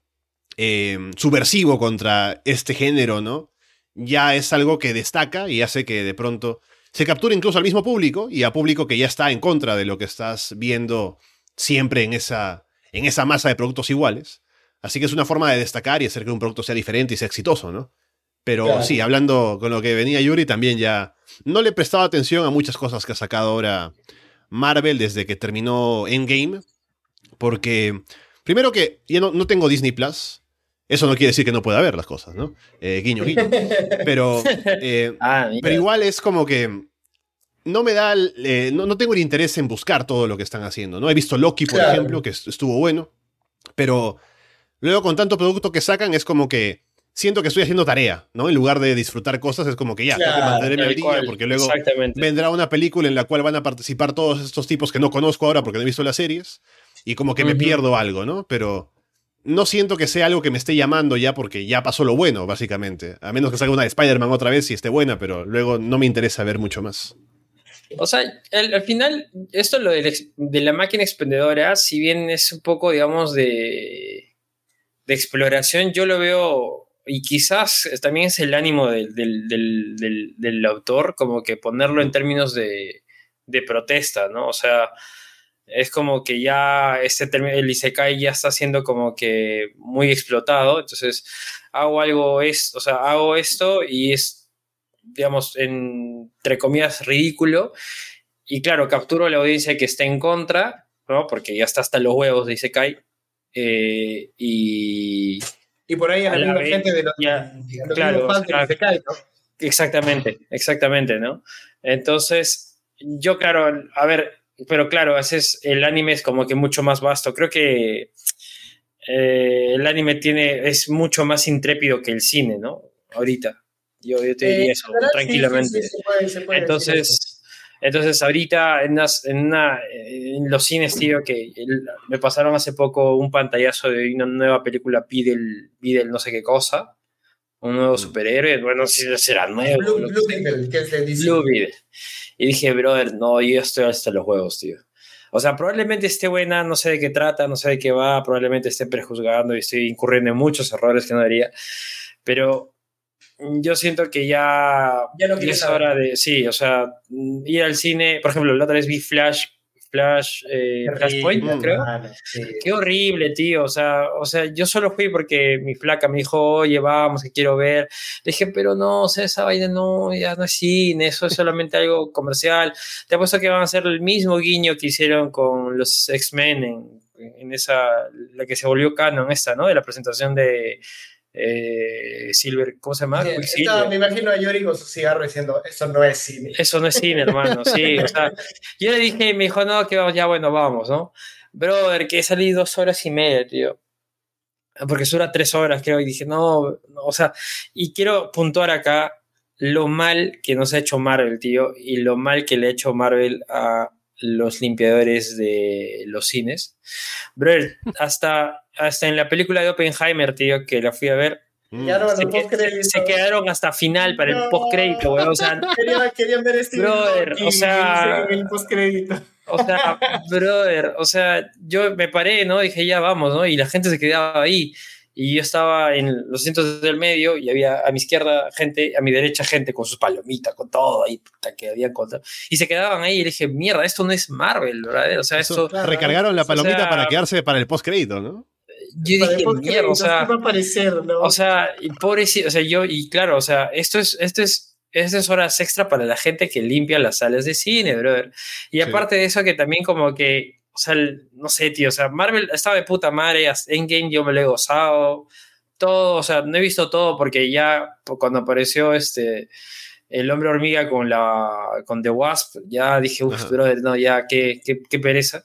eh, subversivo contra este género, ¿no? Ya es algo que destaca y hace que de pronto se capture incluso al mismo público y a público que ya está en contra de lo que estás viendo siempre en esa, en esa masa de productos iguales. Así que es una forma de destacar y hacer que un producto sea diferente y sea exitoso, ¿no? Pero Claro. sí, hablando con lo que venía Yuri, también ya no le he prestado atención a muchas cosas que ha sacado ahora Marvel desde que terminó Endgame. Porque, primero que ya no, no tengo Disney Plus. Eso no quiere decir que no pueda ver las cosas, ¿no? Eh, guiño, guiño. Pero, eh, Ah, pero igual es como que no me da, eh, no, no tengo el interés en buscar todo lo que están haciendo, ¿no? He visto Loki, por Claro. ejemplo, que est- estuvo bueno, pero luego con tanto producto que sacan es como que siento que estoy haciendo tarea, ¿no? En lugar de disfrutar cosas es como que ya, tengo que Claro, mantenerme Tal al día cual, porque luego vendrá una película en la cual van a participar todos estos tipos que no conozco ahora porque no he visto las series y como que me pierdo algo, ¿no? Pero no siento que sea algo que me esté llamando ya porque ya pasó lo bueno, básicamente. A menos que salga una de Spider-Man otra vez y esté buena, pero luego no me interesa ver mucho más. O sea, el- al final, esto lo del de la máquina expendedora, si bien es un poco, digamos, de, de exploración, yo lo veo, y quizás también es el ánimo del, del- del- del- autor, como que ponerlo en términos de, de protesta, ¿no? O sea, es como que ya este el Isekai ya está siendo como que muy explotado, entonces hago algo, es, o sea, hago esto y es, digamos, en- entre comillas, ridículo, y claro, capturo a la audiencia que está en contra, ¿no? Porque ya está hasta los huevos de Isekai, eh, y... Y por ahí a A la gente de los, ya, de los claro, de Isekai, ¿no? Exactamente, exactamente, ¿no? Entonces, yo, claro, a ver, pero claro, es, el anime es como que mucho más vasto. Creo que eh, el anime tiene, es mucho más intrépido que el cine, ¿no? Ahorita. Yo, yo te diría Eh, eso, verdad, sí, tranquilamente. sí, sí, se puede- se puede. Entonces, entonces ahorita en, las- en, una- en los cines, tío, que el- me pasaron hace poco un pantallazo de una nueva película, Pidel, Pidel no sé qué cosa, un nuevo Mm. superhéroe, bueno, si será nuevo. Blue, Blue. Beetle, que es de DC. Blue Beetle. Y dije, brother, no, yo estoy hasta los huevos, tío. O sea, probablemente esté buena, no sé de qué trata, no sé de qué va, probablemente esté prejuzgando y estoy incurriendo en muchos errores que no debería. Pero yo siento que ya, Ya no es hora de, sí, o sea, ir al cine, por ejemplo, la otra vez vi Flash, Flash, eh, Flashpoint, creo. sí. Qué horrible, tío. O sea, o sea, yo solo fui porque mi flaca me dijo, oye, vamos, que quiero ver. Le dije, pero no, o sea, esa vaina no, ya no es cine, eso es solamente algo comercial. Te apuesto que van a hacer el mismo guiño que hicieron con los X-Men en, en esa, la que se volvió canon esta, ¿no? De la presentación de eh, Silver, ¿cómo se llama? Estaba- me imagino a Yori con su cigarro diciendo, eso no es cine. Eso no es cine, hermano, sí. O sea, yo le dije y me dijo, no, que vamos, ya bueno, vamos, ¿no? Brother, que salí dos horas y media, tío. Porque eso tres horas, creo, y dije, no, no, o sea, y quiero puntuar acá lo mal que nos ha hecho Marvel, tío, y lo mal que le ha hecho Marvel a los limpiadores de los cines. Brother, hasta, hasta en la película de Oppenheimer, tío, que la fui a ver, Mm. Ya no, se, que- se quedaron hasta final para el No. post-crédito, weón. O sea, Querían, querían ver este Brother, o sea- el postcrédito. O sea, brother, o sea, yo me paré, ¿no? Dije, ya vamos, ¿no? Y la gente se quedaba ahí. Y yo estaba en los asientos del medio y había a mi izquierda gente, a mi derecha gente con sus palomitas, con todo ahí, puta, que habían contado. Y se quedaban ahí y le dije, mierda, esto no es Marvel, ¿verdad? O sea, Eso, esto. claro, recargaron la o palomita sea- para quedarse para el postcrédito, ¿no? Yo Para dije, mierda, o sea. ¿qué va a aparecer, ¿no? O sea, y pobrecito, o sea, yo, y claro, o sea, esto es, esto es, esto es horas extra para la gente que limpia las salas de cine, brother. Y Sí. aparte de eso, que también como que, o sea, el- no sé, tío, o sea, Marvel estaba de puta madre, Endgame yo me lo he gozado, todo, o sea, no he visto todo porque ya cuando apareció este, el hombre hormiga con la, con The Wasp, ya dije, uff, brother, no, ya, qué, qué, qué pereza.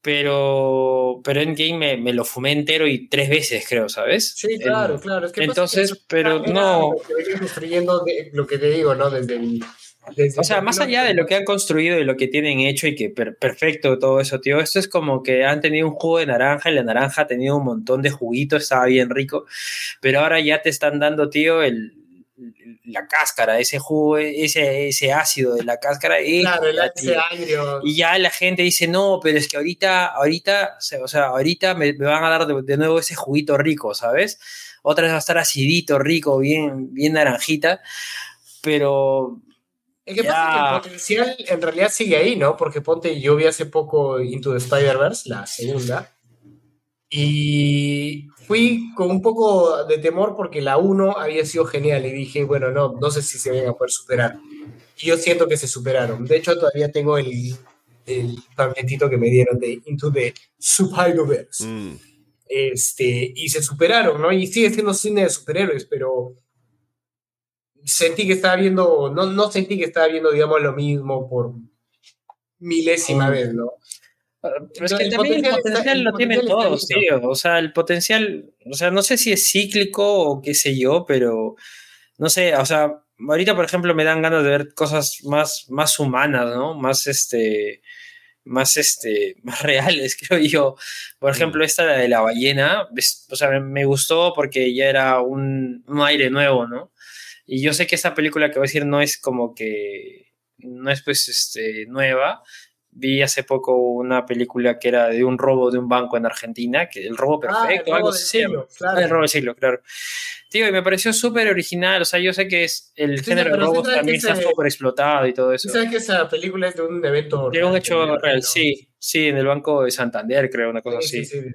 Pero, pero Endgame me, me lo fumé entero y tres veces, creo, ¿sabes? Sí, El- claro, claro. Es que entonces, pero no- Lo que de- lo que te digo, ¿no? Desde el. O sea, más allá de lo que han construido y lo que tienen hecho y que per- perfecto todo eso, tío, esto es como que han tenido un jugo de naranja y la naranja ha tenido un montón de juguito, estaba bien rico, pero ahora ya te están dando, tío, el, la cáscara, ese jugo, ese, ese ácido de la cáscara. y, Claro, el. Y ya la gente dice, no, pero es que ahorita, ahorita, o sea, ahorita me, me van a dar de, de nuevo ese juguito rico, ¿sabes? Otra vez va a estar acidito, rico, bien, bien naranjita, pero Es que Ya. pasa que el potencial en realidad sigue ahí, ¿no? Porque ponte, yo vi hace poco Into the Spider-Verse, la segunda, y fui con un poco de temor porque la 1 había sido genial y dije, bueno, no, no sé si se van a poder superar. Y yo siento que se superaron. De hecho, todavía tengo el, el panfletito que me dieron de Into the Spider-Verse. Mm. Este, y se superaron, ¿no? Y sigue siendo cine de superhéroes, pero sentí que estaba viendo, no, no sentí que estaba viendo, digamos, lo mismo por milésima Mm. vez, ¿no? Pero es El que también el potencial está- potencial el lo tienen está todos, tío. O sea, el potencial, o sea, no sé si es cíclico o qué sé yo, pero no sé, o sea, ahorita, por ejemplo, me dan ganas de ver cosas más, más humanas, ¿no? Más este, más este, más reales, creo yo. Por ejemplo, esta de la ballena, es- o sea, me, me gustó porque ya era un, un aire nuevo, ¿no? Y yo sé que esta película que voy a decir no es como que, no es pues este, nueva, vi hace poco una película que era de un robo de un banco en Argentina, que el robo Ah, perfecto, el algo robo llama. siglo, claro. Ah, el robo del siglo, claro. Tío, y me pareció súper original, o sea, yo sé que es el Sí, género de sí robos también está súper explotado y todo eso. ¿Tú sabes que esa película es de un evento De un hecho real, sí, sí, en el Banco de Santander, creo, una cosa así. Sí, sí,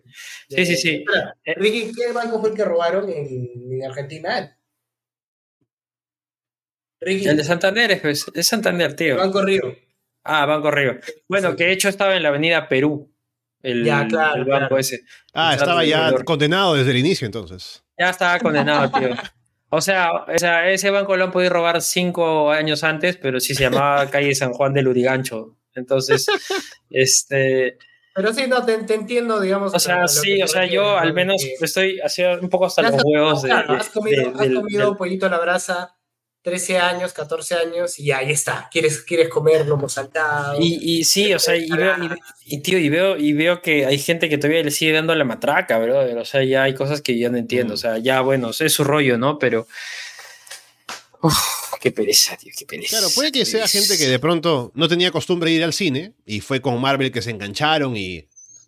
Sí, sí, sí. Espera, Eh. Ricky, ¿qué banco fue el que robaron en, en Argentina? Ricky, El de Santander es, pues, es Santander, tío. Banco Río. Ah, Banco Río. Bueno, Sí. que de hecho estaba en la avenida Perú, el, Ya, claro, el banco claro. ese. Ah, El estaba ya condenado desde el inicio entonces. Ya estaba condenado, tío. O sea, o sea, ese banco lo han podido robar cinco años antes, pero sí se llamaba calle San Juan del Urigancho. Entonces, este, Pero sí, no, te, te entiendo, digamos. o sea, sí, o sea, yo al menos Que- estoy haciendo un poco hasta los huevos de, claro, de- has comido, de- has comido pollito a la brasa 13 años, 14 años y ahí está. Quieres, quieres comer lomo saltado. Y, y sí, o sea, y veo, y, y, tío, y veo, y veo que hay gente que todavía le sigue dando la matraca, bro. O sea, ya hay cosas que ya no entiendo. Mm. O sea, ya, bueno, es su rollo, ¿no? Pero. Uf, qué pereza, tío, qué pereza. Claro, puede que sea pereza. gente que de pronto no tenía costumbre de ir al cine y fue con Marvel que se engancharon y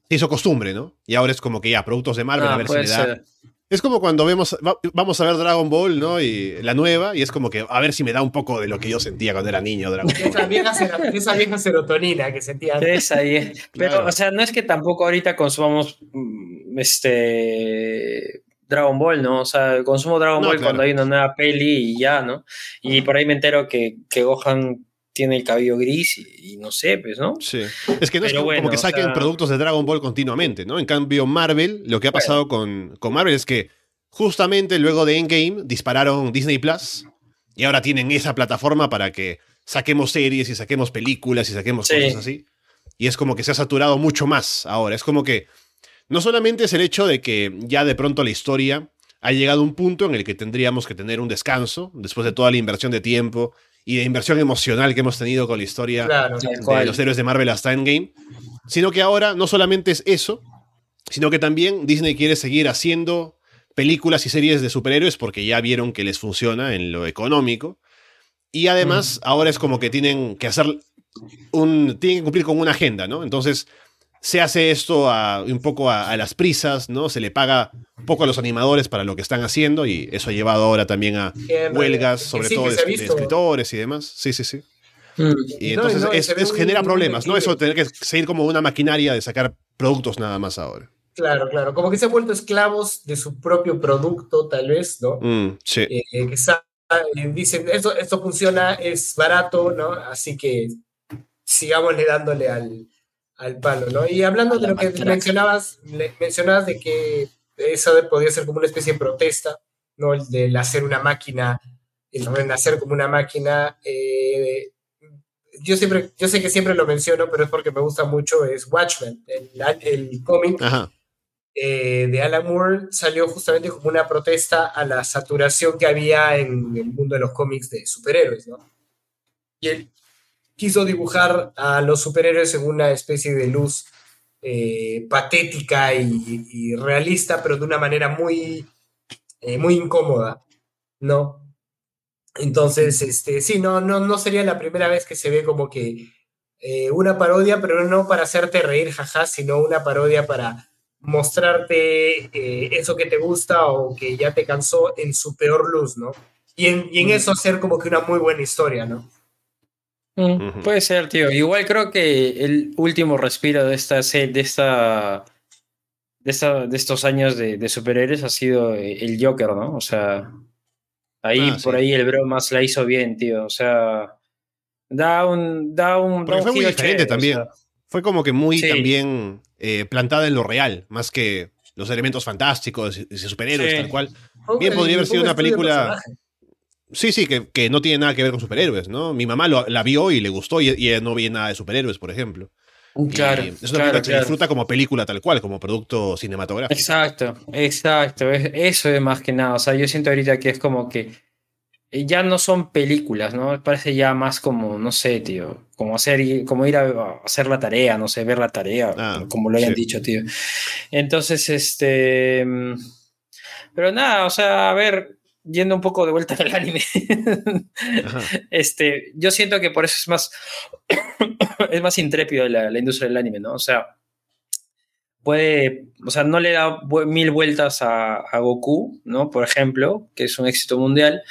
se hizo costumbre, ¿no? Y ahora es como que ya, productos de Marvel, Ah, a ver si le da ser. Es como cuando vemos, vamos a ver Dragon Ball, ¿no? Y la nueva, y es como que a ver si me da un poco de lo que yo sentía cuando era niño. Dragon Ball. Esa, vieja, esa vieja serotonina que sentía antes. ahí. Pero, o sea, no es que tampoco ahorita consumamos mm, este Dragon Ball, ¿no? O sea, consumo Dragon Ball cuando hay una nueva peli y ya, ¿no? Y por ahí me entero que, que Gohan tiene el cabello gris y, no sé, pues, ¿no? Sí. Es que no es como, que saquen productos de Dragon Ball continuamente, ¿no? En cambio, Marvel, lo que ha pasado con, con Marvel es que justamente luego de Endgame dispararon Disney Plus y ahora tienen esa plataforma para que saquemos series y saquemos películas y saquemos cosas así. Y es como que se ha saturado mucho más ahora. Es como que no solamente es el hecho de que ya de pronto la historia ha llegado a un punto en el que tendríamos que tener un descanso después de toda la inversión de tiempo y de inversión emocional que hemos tenido con la historia de los héroes de Marvel hasta Endgame, sino que ahora no solamente es eso, sino que también Disney quiere seguir haciendo películas y series de superhéroes porque ya vieron que les funciona en lo económico. Y además, ahora es como que tienen que hacer un. tienen que cumplir con una agenda, ¿no? Entonces, se hace esto un poco a, las prisas, ¿no? Se le paga un poco a los animadores para lo que están haciendo y eso ha llevado ahora también a huelgas, sobre todo de, escritores y demás. Sí, sí, sí. Mm. Y entonces es, genera problemas, ¿no? Eso tener que seguir como una maquinaria de sacar productos nada más ahora. Claro, claro. Como que se han vuelto esclavos de su propio producto, tal vez, ¿no? Mm, sí. Eh, que dicen, esto, esto funciona, es barato, ¿no? Así que sigámosle dándole al, al palo, ¿no? Y hablando de lo que mencionabas, mencionabas de que eso podía ser como una especie de protesta, ¿no? El de hacer una máquina, el renacer como una máquina. Eh, yo siempre, yo sé que siempre lo menciono, pero es porque me gusta mucho, es Watchmen, el, el cómic eh, de Alan Moore salió justamente como una protesta a la saturación que había en el mundo de los cómics de superhéroes, ¿no? Y él, quiso dibujar a los superhéroes en una especie de luz eh, patética y, realista, pero de una manera muy, eh, muy incómoda, ¿no? Entonces, este, sí, no, no, no sería la primera vez que se ve como que eh, una parodia, pero no para hacerte reír, jaja, sino una parodia para mostrarte eso que te gusta o que ya te cansó en su peor luz, ¿no? Y en, y en eso hacer como que una muy buena historia, ¿no? Mm, puede ser, tío. Igual creo que el último respiro de esta de esta de, de estos años de, superhéroes ha sido el Joker, ¿no? O sea, ahí ah, por ahí el bromas la hizo bien, tío. O sea, da un da un fue muy diferente también. Fue como que muy también eh, plantada en lo real, más que los elementos fantásticos y superhéroes, tal cual. Bien podría haber sido una película Sí, sí, que, no tiene nada que ver con superhéroes, ¿no? Mi mamá la vio y le gustó y, ella no ve nada de superhéroes, por ejemplo. Claro. es una película que disfruta como película tal cual, como producto cinematográfico. Exacto, exacto. Eso es más que nada. O sea, yo siento ahorita que es como que ya no son películas, ¿no? Parece ya más como, no sé, tío, como hacer, como ir a hacer la tarea, no sé, ver la tarea, ah, como lo hayan dicho, tío. Entonces, este. Mm, pero nada, o sea, a ver, yendo un poco de vuelta al anime, este, yo siento que por eso es más, es más intrépido la, industria del anime, ¿no? O sea, puede, o sea, no le da mil vueltas a, Goku, ¿no? Por ejemplo, que es un éxito mundial.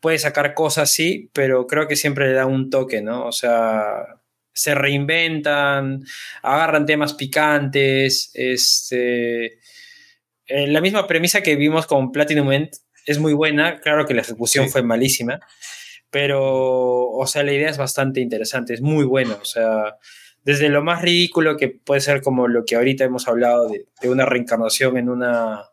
Puede sacar cosas, sí, pero creo que siempre le da un toque, ¿no? O sea, se reinventan, agarran temas picantes, este... Eh, la misma premisa que vimos con Platinum End es muy buena, claro que la ejecución fue malísima, pero, o sea, la idea es bastante interesante, es muy buena, o sea, desde lo más ridículo que puede ser como lo que ahorita hemos hablado de, una reencarnación en una,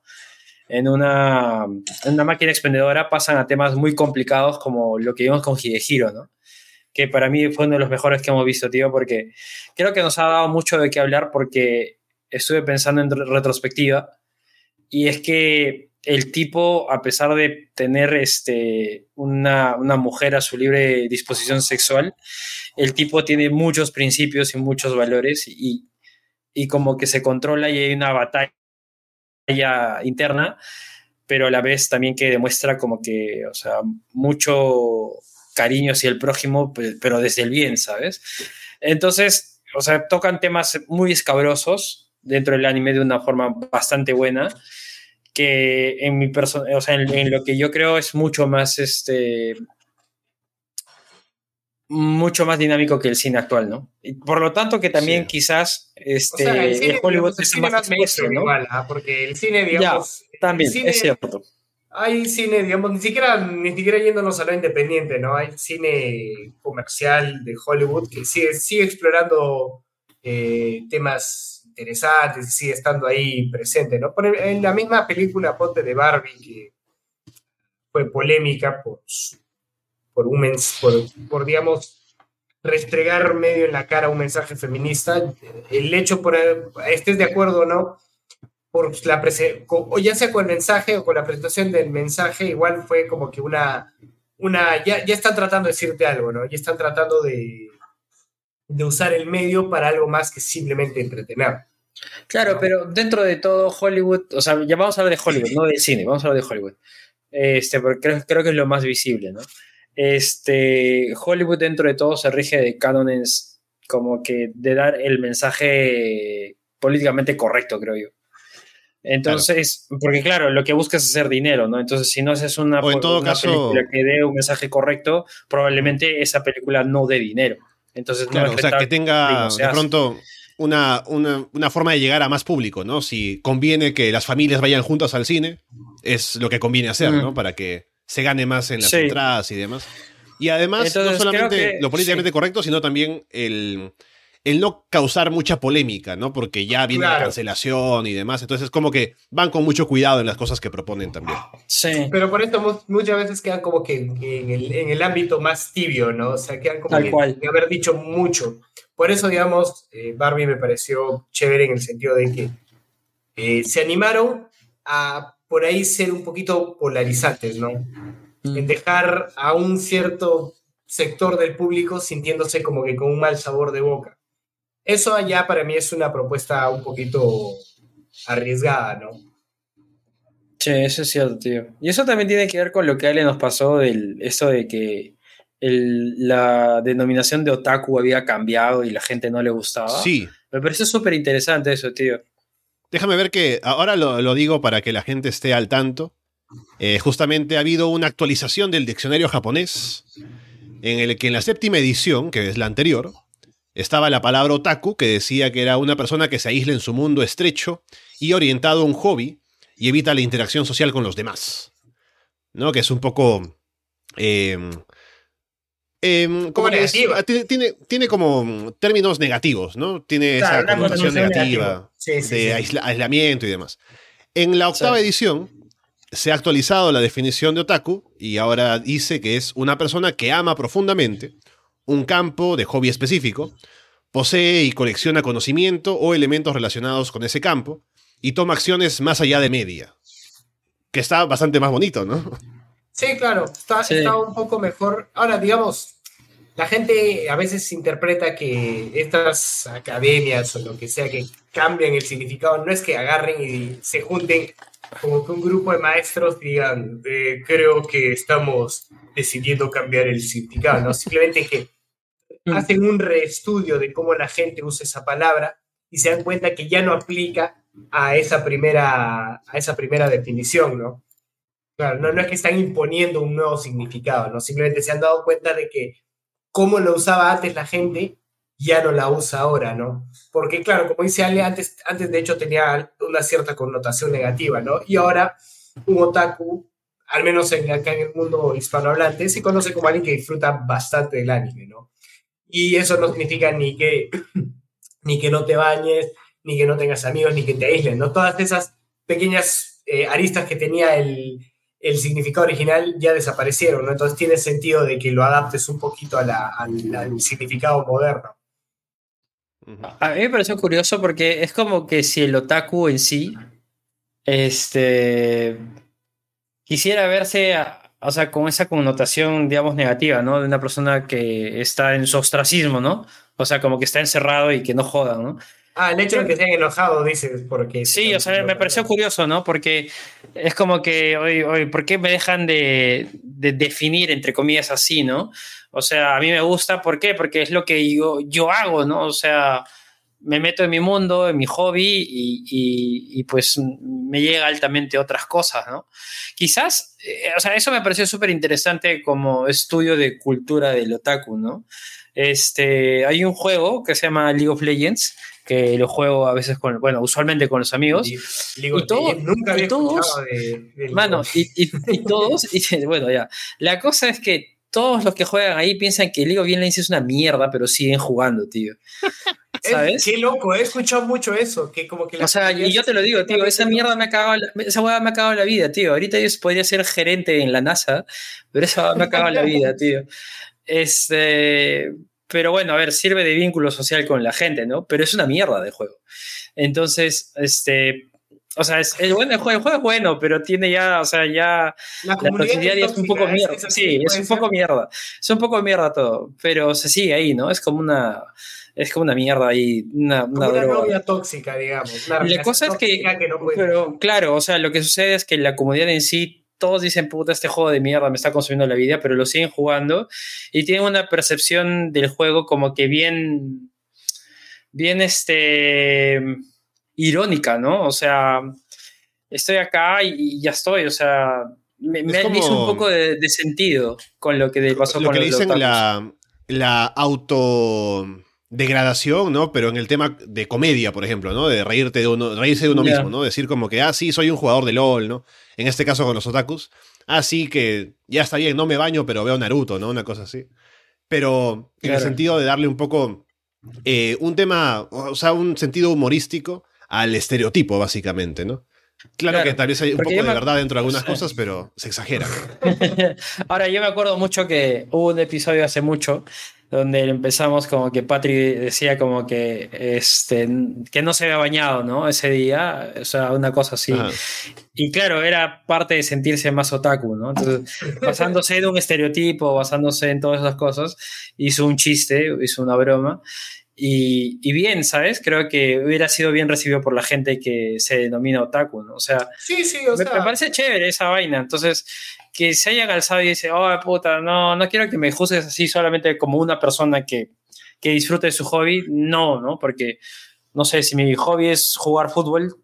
en una, en una máquina expendedora, pasan a temas muy complicados como lo que vimos con Hidehiro, ¿no? que para mí fue uno de los mejores que hemos visto, tío, porque creo que nos ha dado mucho de qué hablar porque estuve pensando en retrospectiva y es que el tipo, a pesar de tener este, una, mujer a su libre disposición sexual, el tipo tiene muchos principios y muchos valores y, como que se controla y hay una batalla interna, pero a la vez también que demuestra como que, o sea, mucho cariño hacia el prójimo, pero desde el bien, ¿sabes? Entonces, o sea, tocan temas muy escabrosos dentro del anime de una forma bastante buena que en mi persona, o sea, en, en, lo que yo creo es mucho más este mucho más dinámico que el cine actual, ¿no? Y por lo tanto que también sí. quizás este O sea, el cine, el Hollywood el es cine más más mainstream ¿no? igual, ¿ah? porque el cine, digamos, También, el cine- es cierto. hay cine, digamos, ni siquiera, ni siquiera yéndonos a lo independiente, ¿no? Hay cine comercial de Hollywood que sigue, sigue explorando eh, temas interesantes y sigue estando ahí presente, ¿no? Por el- en la misma película Ponte de Barbie, que fue polémica por, por, un por, por, digamos, restregar medio en la cara un mensaje feminista, el hecho por estés de acuerdo o no, por la prese- co- o ya sea con el mensaje o con la presentación del mensaje, igual fue como que una, una ya, ya están tratando de decirte algo, ¿no? Ya están tratando de, de usar el medio para algo más que simplemente entretener. Claro, ¿no? pero dentro de todo Hollywood, o sea, ya vamos a hablar de Hollywood, no del cine, vamos a hablar de Hollywood. Este, porque creo, creo que es lo más visible, ¿no? Este, Hollywood dentro de todo se rige de cánones como que de dar el mensaje políticamente correcto, creo yo. Entonces, porque claro, lo que buscas es hacer dinero, ¿no? Entonces, si no haces una, O en todo una caso- película que dé un mensaje correcto, probablemente esa película no dé dinero. Entonces, Claro, no o sea, que tenga de pronto una, una, una forma de llegar a más público, ¿no? Si conviene que las familias vayan juntas al cine, es lo que conviene hacer, Mm. ¿no? Para que se gane más en las Sí. entradas y demás. Y además, Entonces, no solamente que- lo políticamente sí. correcto, sino también el, el no causar mucha polémica, ¿no? Porque ya viene la cancelación y demás. Entonces, es como que van con mucho cuidado en las cosas que proponen también. Sí. Pero por esto mu- muchas veces quedan como que que en el, en el ámbito más tibio, ¿no? O sea, quedan como Tal que cual. de haber dicho mucho. Por eso, digamos, eh, Barbie me pareció chévere en el sentido de que eh, se animaron a por ahí ser un poquito polarizantes, ¿no? Mm. En dejar a un cierto sector del público sintiéndose como que con un mal sabor de boca. Eso allá para mí es una propuesta un poquito arriesgada, ¿no? Sí, eso es cierto, tío. Y eso también tiene que ver con lo que a Ale nos pasó del eso de que el- la denominación de otaku había cambiado y la gente no le gustaba. Sí. Me pareció súper interesante eso, tío. Déjame ver que ahora lo, lo digo para que la gente esté al tanto. Eh, justamente ha habido una actualización del diccionario japonés en el que en la séptima edición, que es la anterior, estaba la palabra otaku, que decía que era una persona que se aísla en su mundo estrecho y orientado a un hobby y evita la interacción social con los demás. ¿No? Que es un poco... eh, em, Como es- negativa. tiene, tiene, tiene como términos negativos, ¿no? Tiene Claro, esa connotación negativa. Sí, sí, de sí. aisla- aislamiento y demás. En la octava edición se ha actualizado la definición de otaku y ahora dice que es una persona que ama profundamente un campo de hobby específico, posee y colecciona conocimiento o elementos relacionados con ese campo y toma acciones más allá de media. Que está bastante más bonito, ¿no? Sí, claro, está, Sí. está un poco mejor. Ahora, digamos, la gente a veces interpreta que estas academias o lo que sea que cambian el significado, no es que agarren y se junten como que un grupo de maestros digan, eh, creo que estamos decidiendo cambiar el significado, ¿no? Simplemente que. Hacen un reestudio de cómo la gente usa esa palabra y se dan cuenta que ya no aplica a esa primera, a esa primera definición, ¿no? Claro, no, no es que están imponiendo un nuevo significado, ¿no? Simplemente se han dado cuenta de que cómo lo usaba antes la gente, ya no la usa ahora, ¿no? Porque, claro, como dice Ale, antes, antes de hecho tenía una cierta connotación negativa, ¿no? Y ahora un otaku, al menos en, acá en el mundo hispanohablante, se conoce como alguien que disfruta bastante del anime, ¿no? Y eso no significa ni que, ni que no te bañes, ni que no tengas amigos, ni que te aísles, ¿no? Todas esas pequeñas eh, aristas que tenía el, el significado original ya desaparecieron, ¿no? Entonces tiene sentido de que lo adaptes un poquito a la- al, al significado moderno. A mí me pareció curioso porque es como que si el otaku en sí este, quisiera verse, a- o sea, con esa connotación, digamos, negativa, ¿no? De una persona que está en su ostracismo, ¿no? O sea, como que está encerrado y que no jodan, ¿no? Ah, el hecho de que se hayan enojado, dices, porque... Sí, o sea, me pareció curioso, ¿no? Porque es como que, oye, oye, ¿por qué me dejan de, de definir, entre comillas, así, ¿no? O sea, a mí me gusta, ¿por qué? Porque es lo que yo, yo hago, ¿no? O sea, me meto en mi mundo, en mi hobby y, pues me llega altamente otras cosas, ¿no? Quizás, eh, o sea, eso me pareció súper interesante como estudio de cultura del otaku, ¿no? Este, hay un juego que se llama League of Legends, que lo juego a veces con, bueno, usualmente con los amigos. Y, todos, nunca había todos, de, mano, y, todos, y bueno, ya. La cosa es que todos los que juegan ahí piensan que League of Legends es una mierda, pero siguen jugando, tío. ¿Sabes? qué loco, he escuchado mucho eso, que como que... o sea, y yo te lo digo, tío, esa mierda me ha cagado, esa hueá me ha cagado la vida, tío. Ahorita yo podría ser gerente en la NASA, pero esa me ha cagado la vida, tío. Este, pero bueno, a ver, sirve de vínculo social con la gente, ¿no? Pero es una mierda de juego. Entonces, este, o sea, es, el, bueno, el, juego, es bueno, pero tiene ya, o sea, ya la, la es un poco mierda. sí, es un poco mierda. Es un poco mierda todo, pero se sigue ahí, ¿no? Es como una es como una mierda ahí, una, una, una novia tóxica, digamos. la cosa es que, pero claro, o sea, lo que sucede es que la comunidad en sí todos dicen, puta, este juego de mierda me está consumiendo la vida, pero lo siguen jugando y tienen una percepción del juego como que bien, bien, este, irónica, ¿no? O sea, estoy acá y, ya estoy, o sea, me, me hizo un poco de, sentido con lo que pasó lo con que dicen la, la auto degradación, ¿no? Pero en el tema de comedia, por ejemplo, ¿no? De reírte de uno, reírse de uno mismo, ¿no? Decir como que, ah, sí, soy un jugador de LOL, ¿no? En este caso con los otakus. Ah, sí, que ya está bien, no me baño, pero veo Naruto, ¿no? Una cosa así. Pero en el sentido de darle un poco eh, un tema, o sea, un sentido humorístico al estereotipo, básicamente, ¿no? Claro, que tal vez hay un poco de verdad dentro de algunas cosas, pero se exagera. Ahora, yo me acuerdo mucho que hubo un episodio hace mucho donde empezamos como que Patrick decía como que, este, que no se había bañado, ¿no? Ese día, o sea, una cosa así. Y claro, era parte de sentirse más otaku, ¿no? Entonces, basándose en un estereotipo, basándose en todas esas cosas, hizo un chiste, hizo una broma. Y, y, bien, ¿sabes? Creo que hubiera sido bien recibido por la gente que se denomina otaku, ¿no? O sea, sí, sí, o me, me, parece chévere esa vaina. Entonces, que se haya calzado y dice, oh, puta, no, no quiero que me juzgues así solamente como una persona que, que disfrute de su hobby. No, ¿no? Porque, no sé, si mi hobby es jugar fútbol,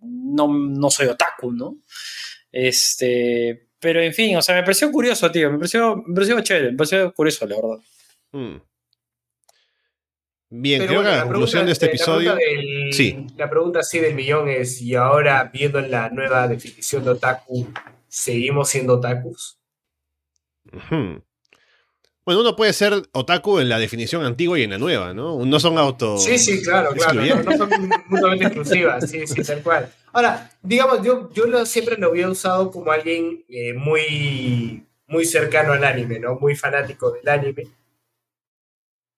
no, no soy otaku, ¿no? Este, pero en fin, o sea, me pareció curioso, tío, me pareció, me pareció chévere, me pareció curioso, la verdad. Hmm. Bien, creo que la conclusión de este episodio. sí. La pregunta sí del millón es: y ahora viendo la nueva definición de otaku, ¿seguimos siendo otakus? Bueno, uno puede ser otaku en la definición antigua y en la nueva, ¿no? No son auto. Sí, sí, claro, claro. No, son mutuamente exclusivas, sí, sí, tal cual. Ahora, digamos, yo, yo siempre lo había usado como alguien eh, muy, muy cercano al anime, ¿no? Muy fanático del anime.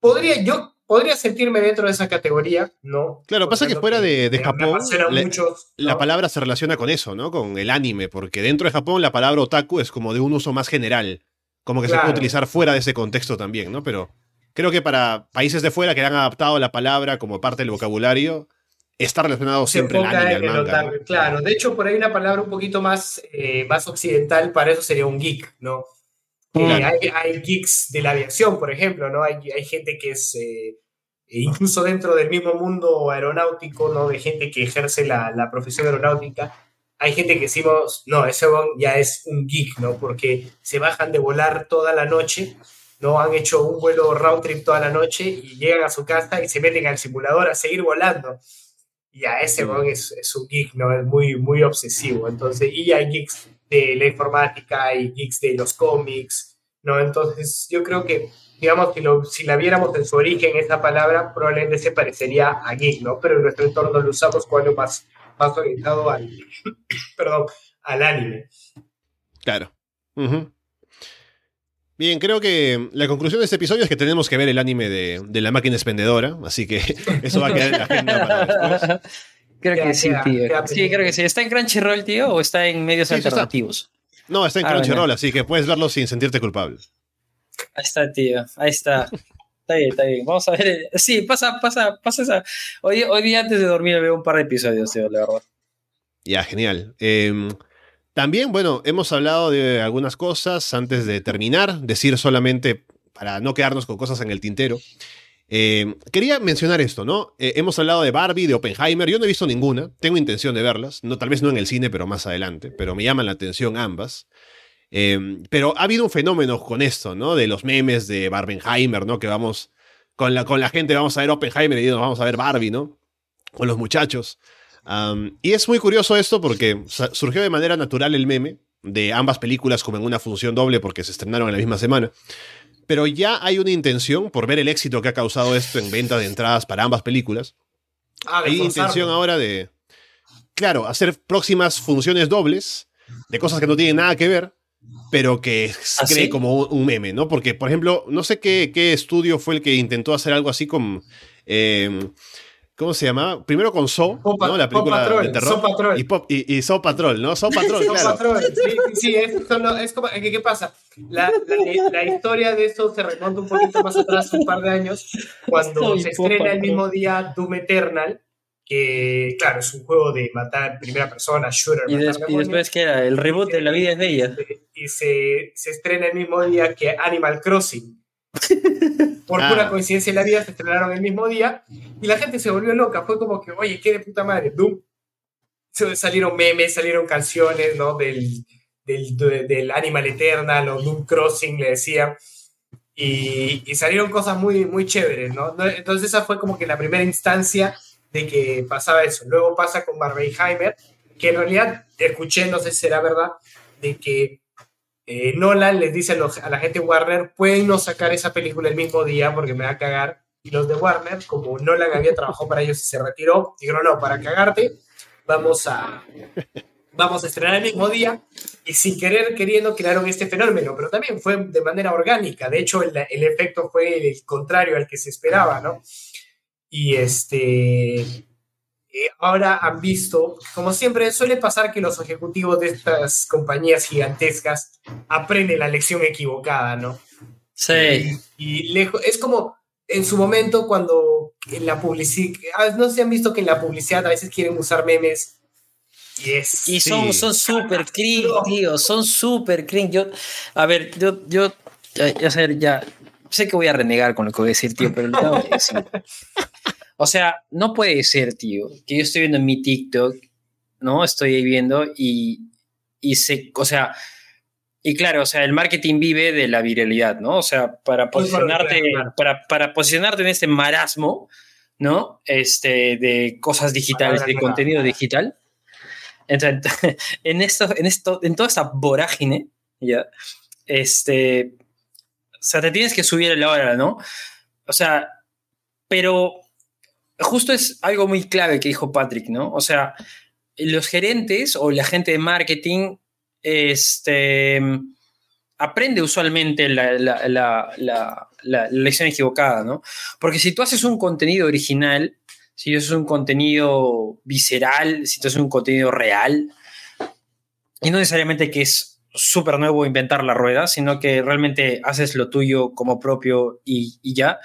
Podría, yo podría sentirme dentro de esa categoría, ¿no? Claro, pasa que fuera de, Japón, la palabra se relaciona con eso, ¿no? Con el anime, porque dentro de Japón la palabra otaku es como de un uso más general, como que se puede utilizar fuera de ese contexto también, ¿no? Pero creo que para países de fuera que han adaptado la palabra como parte del vocabulario, está relacionado siempre el anime al manga. Claro, de hecho por ahí una palabra un poquito más, eh, más occidental para eso sería un geek, ¿no? Hay, geeks de la aviación, por ejemplo, ¿no? Hay, hay gente que es, eh, e incluso dentro del mismo mundo aeronáutico, ¿no? De gente que ejerce la, la profesión aeronáutica, hay gente que decimos, no, ese ya es un geek, ¿no? Porque se bajan de volar toda la noche, ¿no? Han hecho un vuelo round trip toda la noche y llegan a su casa y se meten al simulador a seguir volando. Y a ese mm. es, es, un geek, ¿no? Es muy, muy obsesivo. Entonces, y hay geeks de la informática y geeks de los cómics, ¿no? Entonces yo creo que, digamos, que si la viéramos en su origen, esa palabra probablemente se parecería a geek, ¿no? Pero en nuestro entorno lo usamos algo más, más orientado al, perdón, al anime. Claro. Bien, creo que la conclusión de este episodio es que tenemos que ver el anime de, de la máquina expendedora, así que eso va a quedar en la agenda para después. Creo que sí, tío. sí, creo que sí. ¿Está en Crunchyroll, tío, o está en medios alternativos? No, está en ah, Crunchyroll, así que puedes verlo sin sentirte culpable. Ahí está, tío. Ahí está. Está bien, está bien. Vamos a ver. Sí, pasa, pasa, pasa esa. Hoy, hoy día antes de dormir veo un par de episodios, tío, la verdad. Ya, genial. Em, también, bueno, hemos hablado de algunas cosas antes de terminar. Decir solamente, para no quedarnos con cosas en el tintero. Eh, quería mencionar esto, ¿no? Eh, hemos hablado de Barbie, de Oppenheimer. Yo no he visto ninguna. Tengo intención de verlas. No, tal vez no en el cine, pero más adelante. Pero me llaman la atención ambas. Eh, pero ha habido un fenómeno con esto, ¿no? De los memes de Barbenheimer, ¿no? Que vamos. Con la, con la gente vamos a ver Oppenheimer y nos vamos a ver Barbie, ¿no? Con los muchachos. Y es muy curioso esto porque surgió de manera natural el meme de ambas películas como en una función doble porque se estrenaron en la misma semana. Pero ya hay una intención, por ver el éxito que ha causado esto en venta de entradas para ambas películas. Ah, hay forzarlo. intención ahora de, claro, hacer próximas funciones dobles de cosas que no tienen nada que ver, pero que ¿Ah, cree sí? como un, un meme, ¿no? Porque, por ejemplo, no sé qué, qué estudio fue el que intentó hacer algo así con... eh, ¿Cómo se llamaba? Primero con Pa- ¿no? La película Patrol, de terror. Saw Patrol. Y, Pop- y, y Saw Patrol, ¿no? Saw Patrol, Son claro. patrones. Sí, sí, sí, es, solo- es como, ¿qué, qué pasa? La, la- la historia de esto se remonta un poquito más atrás, un par de años, cuando Soy se estrena el Patrol. mismo día Doom Eternal, que, claro, es un juego de matar en primera persona, shooter, Y, des- y después, ¿qué era? El reboot de La vida es bella. y se, se estrena el mismo día que Animal Crossing. Por Ah. pura coincidencia en la vida se estrenaron el mismo día y la gente se volvió loca. Fue como que, oye, qué de puta madre, Doom. Salieron memes, salieron canciones, ¿no? Del, del, de- del Animal Eternal o Doom Crossing, le decían. Y, y salieron cosas muy, muy chéveres, ¿no? No- Entonces esa fue como que la primera instancia de que pasaba eso. Luego pasa con Barbenheimer, que en realidad escuché, no sé si será verdad, de que eh, Nolan les dice a, la gente Warner, pueden no sacar esa película el mismo día porque me va a cagar. Y los de Warner, como Nolan había trabajado para ellos y se retiró, dijeron, no, para cagarte, vamos a, vamos a estrenar el mismo día. Y sin querer, queriendo, crearon este fenómeno, pero también fue de manera orgánica. De hecho, el, el efecto fue el contrario al que se esperaba, ¿no? Y este... eh, ahora han visto, como siempre suele pasar que los ejecutivos de estas compañías gigantescas aprenden la lección equivocada, ¿no? Sí. Y lejos, es como en su momento cuando en la publicidad, no sé si han visto que en la publicidad a veces quieren usar memes y es... Y son Sí. son súper cringe, tío. Son súper cringe. Yo, a ver, yo, yo, ya, ya sé, ya, sé que voy a renegar con lo que voy a decir, tío, pero lo tengo que decir. O sea, no puede ser, tío, que yo estoy viendo en mi TikTok, ¿no? Estoy ahí viendo y, y se, o sea, y claro, o sea, el marketing vive de la viralidad, ¿no? O sea, para posicionarte, para, para posicionarte en este marasmo, ¿no? Este, de cosas digitales, de contenido digital. Entonces, en esto, en esto, en toda esta vorágine, ya, este, o sea, te tienes que subir a la hora, ¿no? O sea, pero justo es algo muy clave que dijo Patrick, ¿no? O sea, los gerentes o la gente de marketing, este, aprende usualmente la, la, la, la, lección equivocada, ¿no? Porque si tú haces un contenido original, si es un contenido visceral, si tú haces un contenido real, y no necesariamente que es súper nuevo inventar la rueda, sino que realmente haces lo tuyo como propio y, y ya,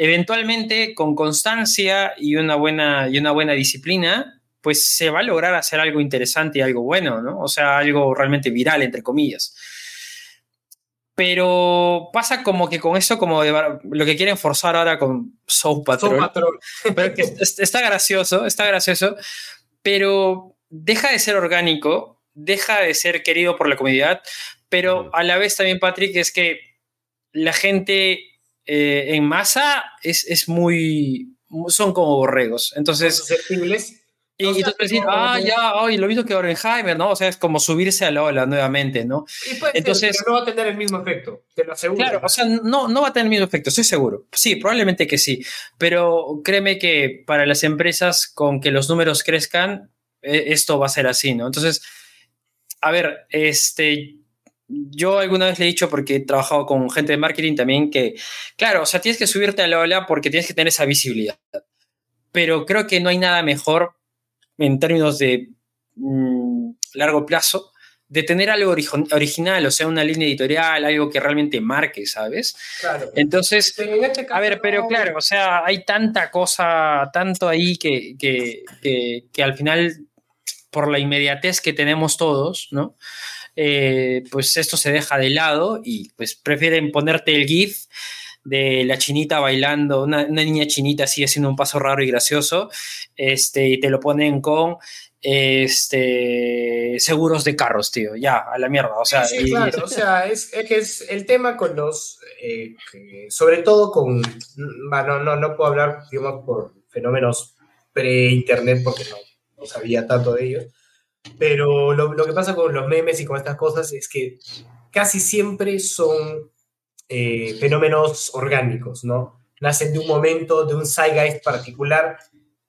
eventualmente con constancia y una buena, y una buena disciplina, pues se va a lograr hacer algo interesante y algo bueno, ¿no? O sea, algo realmente viral, entre comillas. Pero pasa como que con eso, como de, lo que quieren forzar ahora con Soul Patrol, pero que es- está gracioso, está gracioso, pero deja de ser orgánico, deja de ser querido por la comunidad, pero a la vez también, Patrick, es que la gente eh, en masa es, es muy... son como borregos. Entonces, susceptibles. y, o sea, puedes decir, ah, ya, ay, lo mismo que Orenheimer, ¿no? O sea, es como subirse a la ola nuevamente, ¿no? Y puede ser, Entonces- pero no va a tener el mismo efecto, te lo aseguro. Claro, o sea, no, no va a tener el mismo efecto, estoy seguro. Sí, probablemente que sí, pero créeme que para las empresas con que los números crezcan, eh, esto va a ser así, ¿no? Entonces, a ver, este, yo alguna vez le he dicho, porque he trabajado con gente de marketing también, que, claro, o sea, tienes que subirte a la ola porque tienes que tener esa visibilidad. Pero creo que no hay nada mejor en términos de mm, largo plazo de tener algo original, o sea, una línea editorial, algo que realmente marque, ¿sabes? Claro. Entonces, en este a ver, pero no- claro, o sea, hay tanta cosa, tanto ahí que, que, que, que al final, por la inmediatez que tenemos todos, ¿no? Eh, pues esto se deja de lado y pues prefieren ponerte el GIF de la chinita bailando, una, una niña chinita así haciendo un paso raro y gracioso, este, y te lo ponen con este seguros de carros, tío, ya, a la mierda, o sea, Sí, claro, o sea, es, es que es el tema con los, eh, sobre todo con, bueno, no, no puedo hablar, digamos, por fenómenos pre-internet porque no, no sabía tanto de ellos, pero lo, lo que pasa con los memes y con estas cosas es que casi siempre son eh, fenómenos orgánicos, ¿no? Nacen de un momento, de un zeitgeist particular,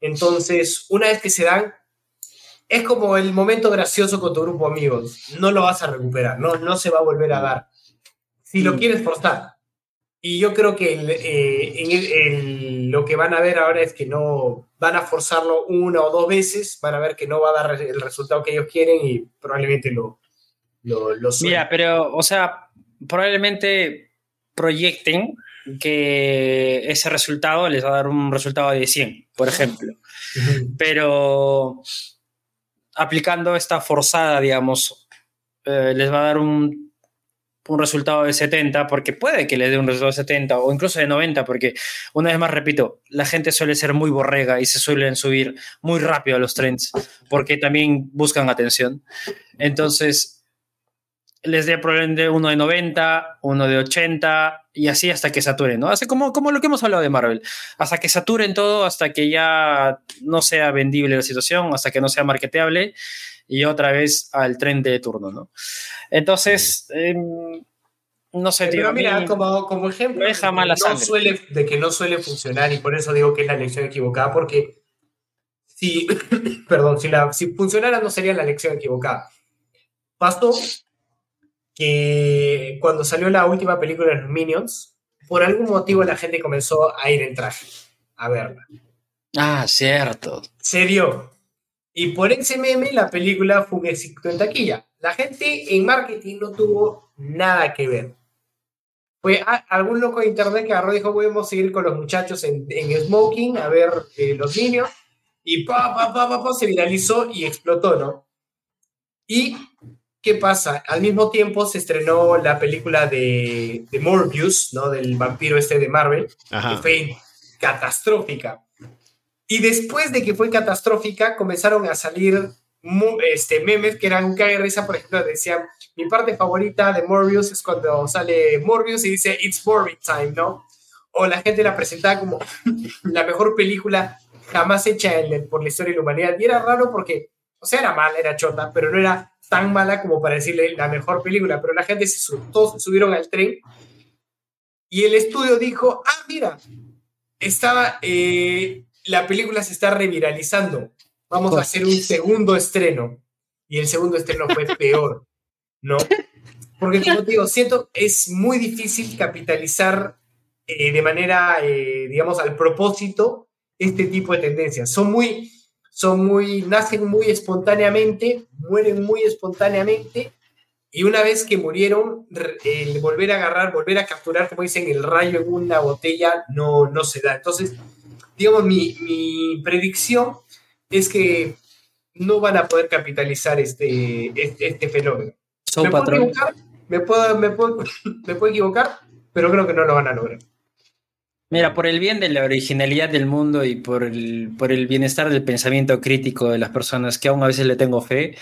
entonces, una vez que se dan, es como el momento gracioso con tu grupo de amigos. No lo vas a recuperar, no, no se va a volver a dar. Si lo quieres forzar. Y yo creo que el, eh, en el- el- lo que van a ver ahora es que no van a forzarlo una o dos veces, van a ver que no va a dar el resultado que ellos quieren y probablemente lo, lo, lo. Mira, pero, o sea, probablemente proyecten que ese resultado les va a dar un resultado de 100, por ejemplo. Pero aplicando esta forzada, digamos, eh, les va a dar un, un resultado de 70, porque puede que les dé un resultado de 70 o incluso de 90, porque una vez más repito, la gente suele ser muy borrega y se suelen subir muy rápido a los trends, porque también buscan atención. Entonces, les dé probablemente uno de 90, uno de 80 y así hasta que saturen, ¿no? Así como, como lo que hemos hablado de Marvel, hasta que saturen todo, hasta que ya no sea vendible la situación, hasta que no sea marketeable y otra vez al tren de turno, ¿no? Entonces, em, no sé, tío. Pero mira, como, como ejemplo deja mala no sangre. suele, de que no suele funcionar y por eso digo que es la lección equivocada, porque si, perdón, si, la, si funcionara no sería la lección equivocada. Pasó que cuando salió la última película de los Minions, por algún motivo la gente comenzó a ir en traje a verla. Ah, cierto. serio. Y por ese meme la película fue un éxito en taquilla. La gente en marketing no tuvo nada que ver. Fue a- algún loco de internet que agarró y dijo, podemos seguir con los muchachos en, en smoking a ver eh, los niños. Y pa, pa, pa, pa, pa, se viralizó y explotó, ¿no? Y, ¿qué pasa? Al mismo tiempo se estrenó la película de, de Morbius, ¿no? Del vampiro este de Marvel que Ajá. fue catastrófica. Y después de que fue catastrófica, comenzaron a salir este, memes que eran un cague risa, por ejemplo, decían, mi parte favorita de Morbius es cuando sale Morbius y dice, it's Morbius time, ¿no? O la gente la presentaba como la mejor película jamás hecha en la- por la historia de la humanidad. Y era raro porque, o sea, era mala, era chota, pero no era tan mala como para decirle la mejor película. Pero la gente se sub- todos subieron al tren y el estudio dijo, ah, mira, estaba, eh, la película se está reviralizando. Vamos a hacer un segundo estreno. Y el segundo estreno fue peor, ¿no? Porque como te digo, siento, es muy difícil capitalizar eh, de manera, eh, digamos, al propósito este tipo de tendencias. Son muy, son muy, nacen muy espontáneamente, mueren muy espontáneamente, y una vez que murieron, el volver a agarrar, volver a capturar, como dicen, el rayo en una botella, no, no se da. Entonces, digamos, mi, mi predicción es que no van a poder capitalizar este, este, este fenómeno. Soul me puedo equivocar, me puedo, me, puedo, me puedo equivocar, pero creo que no lo van a lograr. Mira, por el bien de la originalidad del mundo y por el, por el bienestar del pensamiento crítico de las personas que aún a veces le tengo fe,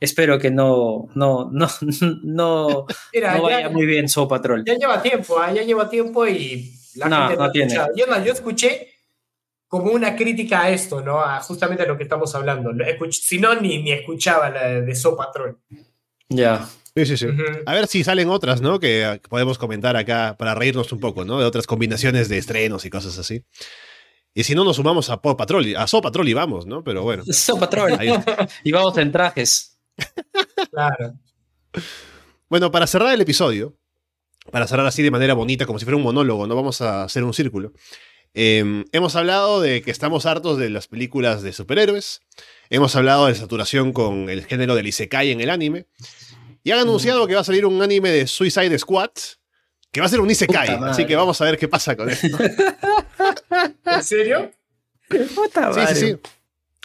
espero que no, no, no, no, Mira, no ya- vaya muy bien Soul Patrol. Ya lleva tiempo, ¿ah? ya lleva tiempo y la No, gente no ha tiene. Yo, no, yo escuché como una crítica a esto, ¿no? A justamente a lo que estamos hablando. Si no, ni, ni escuchaba la de So Patrol. Ya. Sí, sí, sí. Ujú. A ver si salen otras, ¿no? Que podemos comentar acá para reírnos un poco, ¿no? De otras combinaciones de estrenos y cosas así. Y si no, nos sumamos a Paw Patrol, a So Patrol y vamos, ¿no? Pero bueno. Soul Patrol. ahí- Y vamos en trajes. Claro. Bueno, para cerrar el episodio, para cerrar así de manera bonita, como si fuera un monólogo, no vamos a hacer un círculo. Eh, hemos hablado de que estamos hartos de las películas de superhéroes. Hemos hablado de saturación con el género del Isekai en el anime. Y han anunciado que va a salir un anime de Suicide Squad. Que va a ser un Isekai. Así que vamos a ver qué pasa con esto. ¿En serio? Puta Sí, sí, sí.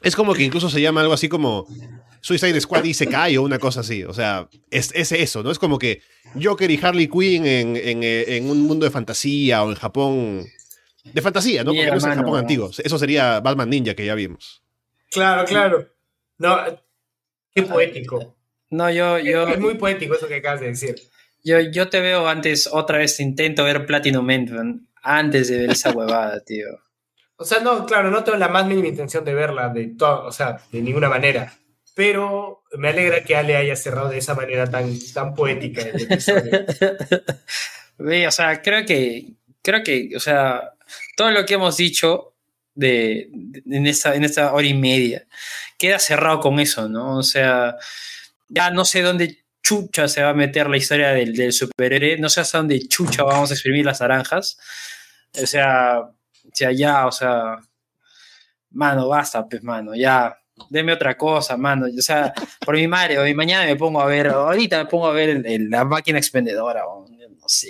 Es como que incluso se llama algo así como Suicide Squad y se cae o una cosa así. O sea, es, es eso, ¿no? Es como que Joker y Harley Quinn en, en, en un mundo de fantasía o en Japón. De fantasía, ¿no? Porque Mira, no es en mano. Japón antiguo. Eso sería Batman Ninja que ya vimos. Claro, claro. No, qué poético. No, yo, yo, Es muy poético eso que acabas de decir. yo, yo te veo antes, otra vez intento ver Platinum Man, antes de ver esa huevada, tío. O sea, no, claro, no tengo la más mínima intención de verla, de todo, o sea, de ninguna manera. Pero me alegra que Ale haya cerrado de esa manera tan, tan poética el episodio. Ve, o sea, creo que, creo que, o sea, todo lo que hemos dicho de, de- en, esta, en esta hora y media queda cerrado con eso, ¿no? O sea, ya no sé dónde chucha se va a meter la historia del, del superhéroe, no sé hasta dónde chucha vamos a exprimir las naranjas. O sea, o sea, ya, o sea, mano, basta, pues, mano, ya. Deme otra cosa, mano. O sea, por mi madre, hoy mañana me pongo a ver, ahorita me pongo a ver el- el- la máquina expendedora, no sé.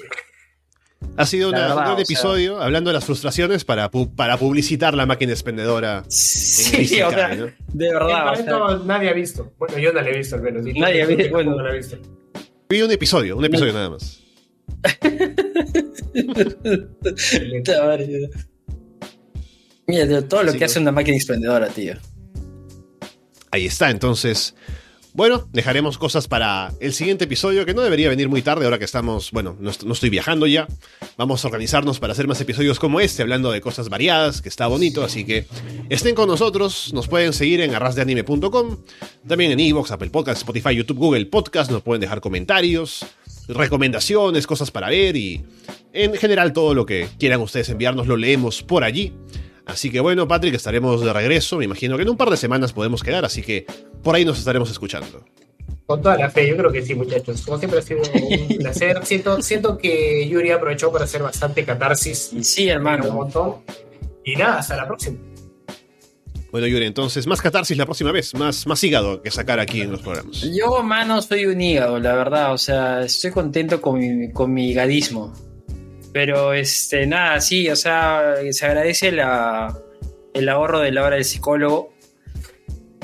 Ha sido La una- verdad, un gran sea- episodio hablando de las frustraciones para, pu- para publicitar la máquina expendedora. en Sí, o sea, ¿no? de verdad. o sea, nadie ha visto. Bueno, yo no la he visto al menos. Nadie ha visto, bueno. tampoco la he visto. Vi un episodio, un episodio nada más. Mira, tío, todo lo Sí, que ¿no? hace una máquina expendedora, tío. Ahí está, entonces. Bueno, dejaremos cosas para el siguiente episodio, que no debería venir muy tarde ahora que estamos, bueno, no, est- no estoy viajando ya. Vamos a organizarnos para hacer más episodios como este, hablando de cosas variadas, que está bonito, así que estén con nosotros, nos pueden seguir en arrasdeanime.com, también en Evox, Apple Podcast, Spotify, YouTube, Google Podcast, nos pueden dejar comentarios, recomendaciones, cosas para ver y en general todo lo que quieran ustedes enviarnos lo leemos por allí. Así que bueno, Patrick, estaremos de regreso. Me imagino que en un par de semanas podemos quedar, así que por ahí nos estaremos escuchando. Con toda la fe, yo creo que sí, muchachos. Como siempre ha sido un placer. Siento, siento que Yuri aprovechó para hacer bastante catarsis. Y sí, Un hermano. montón. Y nada, hasta la próxima. Bueno, Yuri, entonces, más catarsis la próxima vez, más, más hígado que sacar aquí en los programas. Yo, mano, soy un hígado, la verdad. O sea, estoy contento con mi, con mi higadismo. Pero, este, nada, sí, o sea, se agradece la, el ahorro de la hora del psicólogo.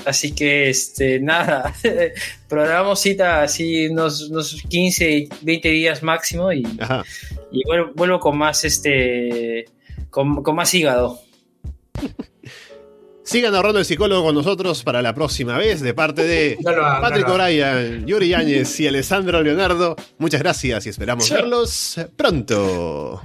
Así que, este, nada, programamos cita así unos, unos 15, 20 días máximo y, y vuelvo, vuelvo con más, este, con, con más hígado. Sigan ahorrando el psicólogo con nosotros para la próxima vez, de parte de No Patrick. O'Brien, Yuri Yáñez y Alessandro Leonardo. Muchas gracias y esperamos verlos pronto.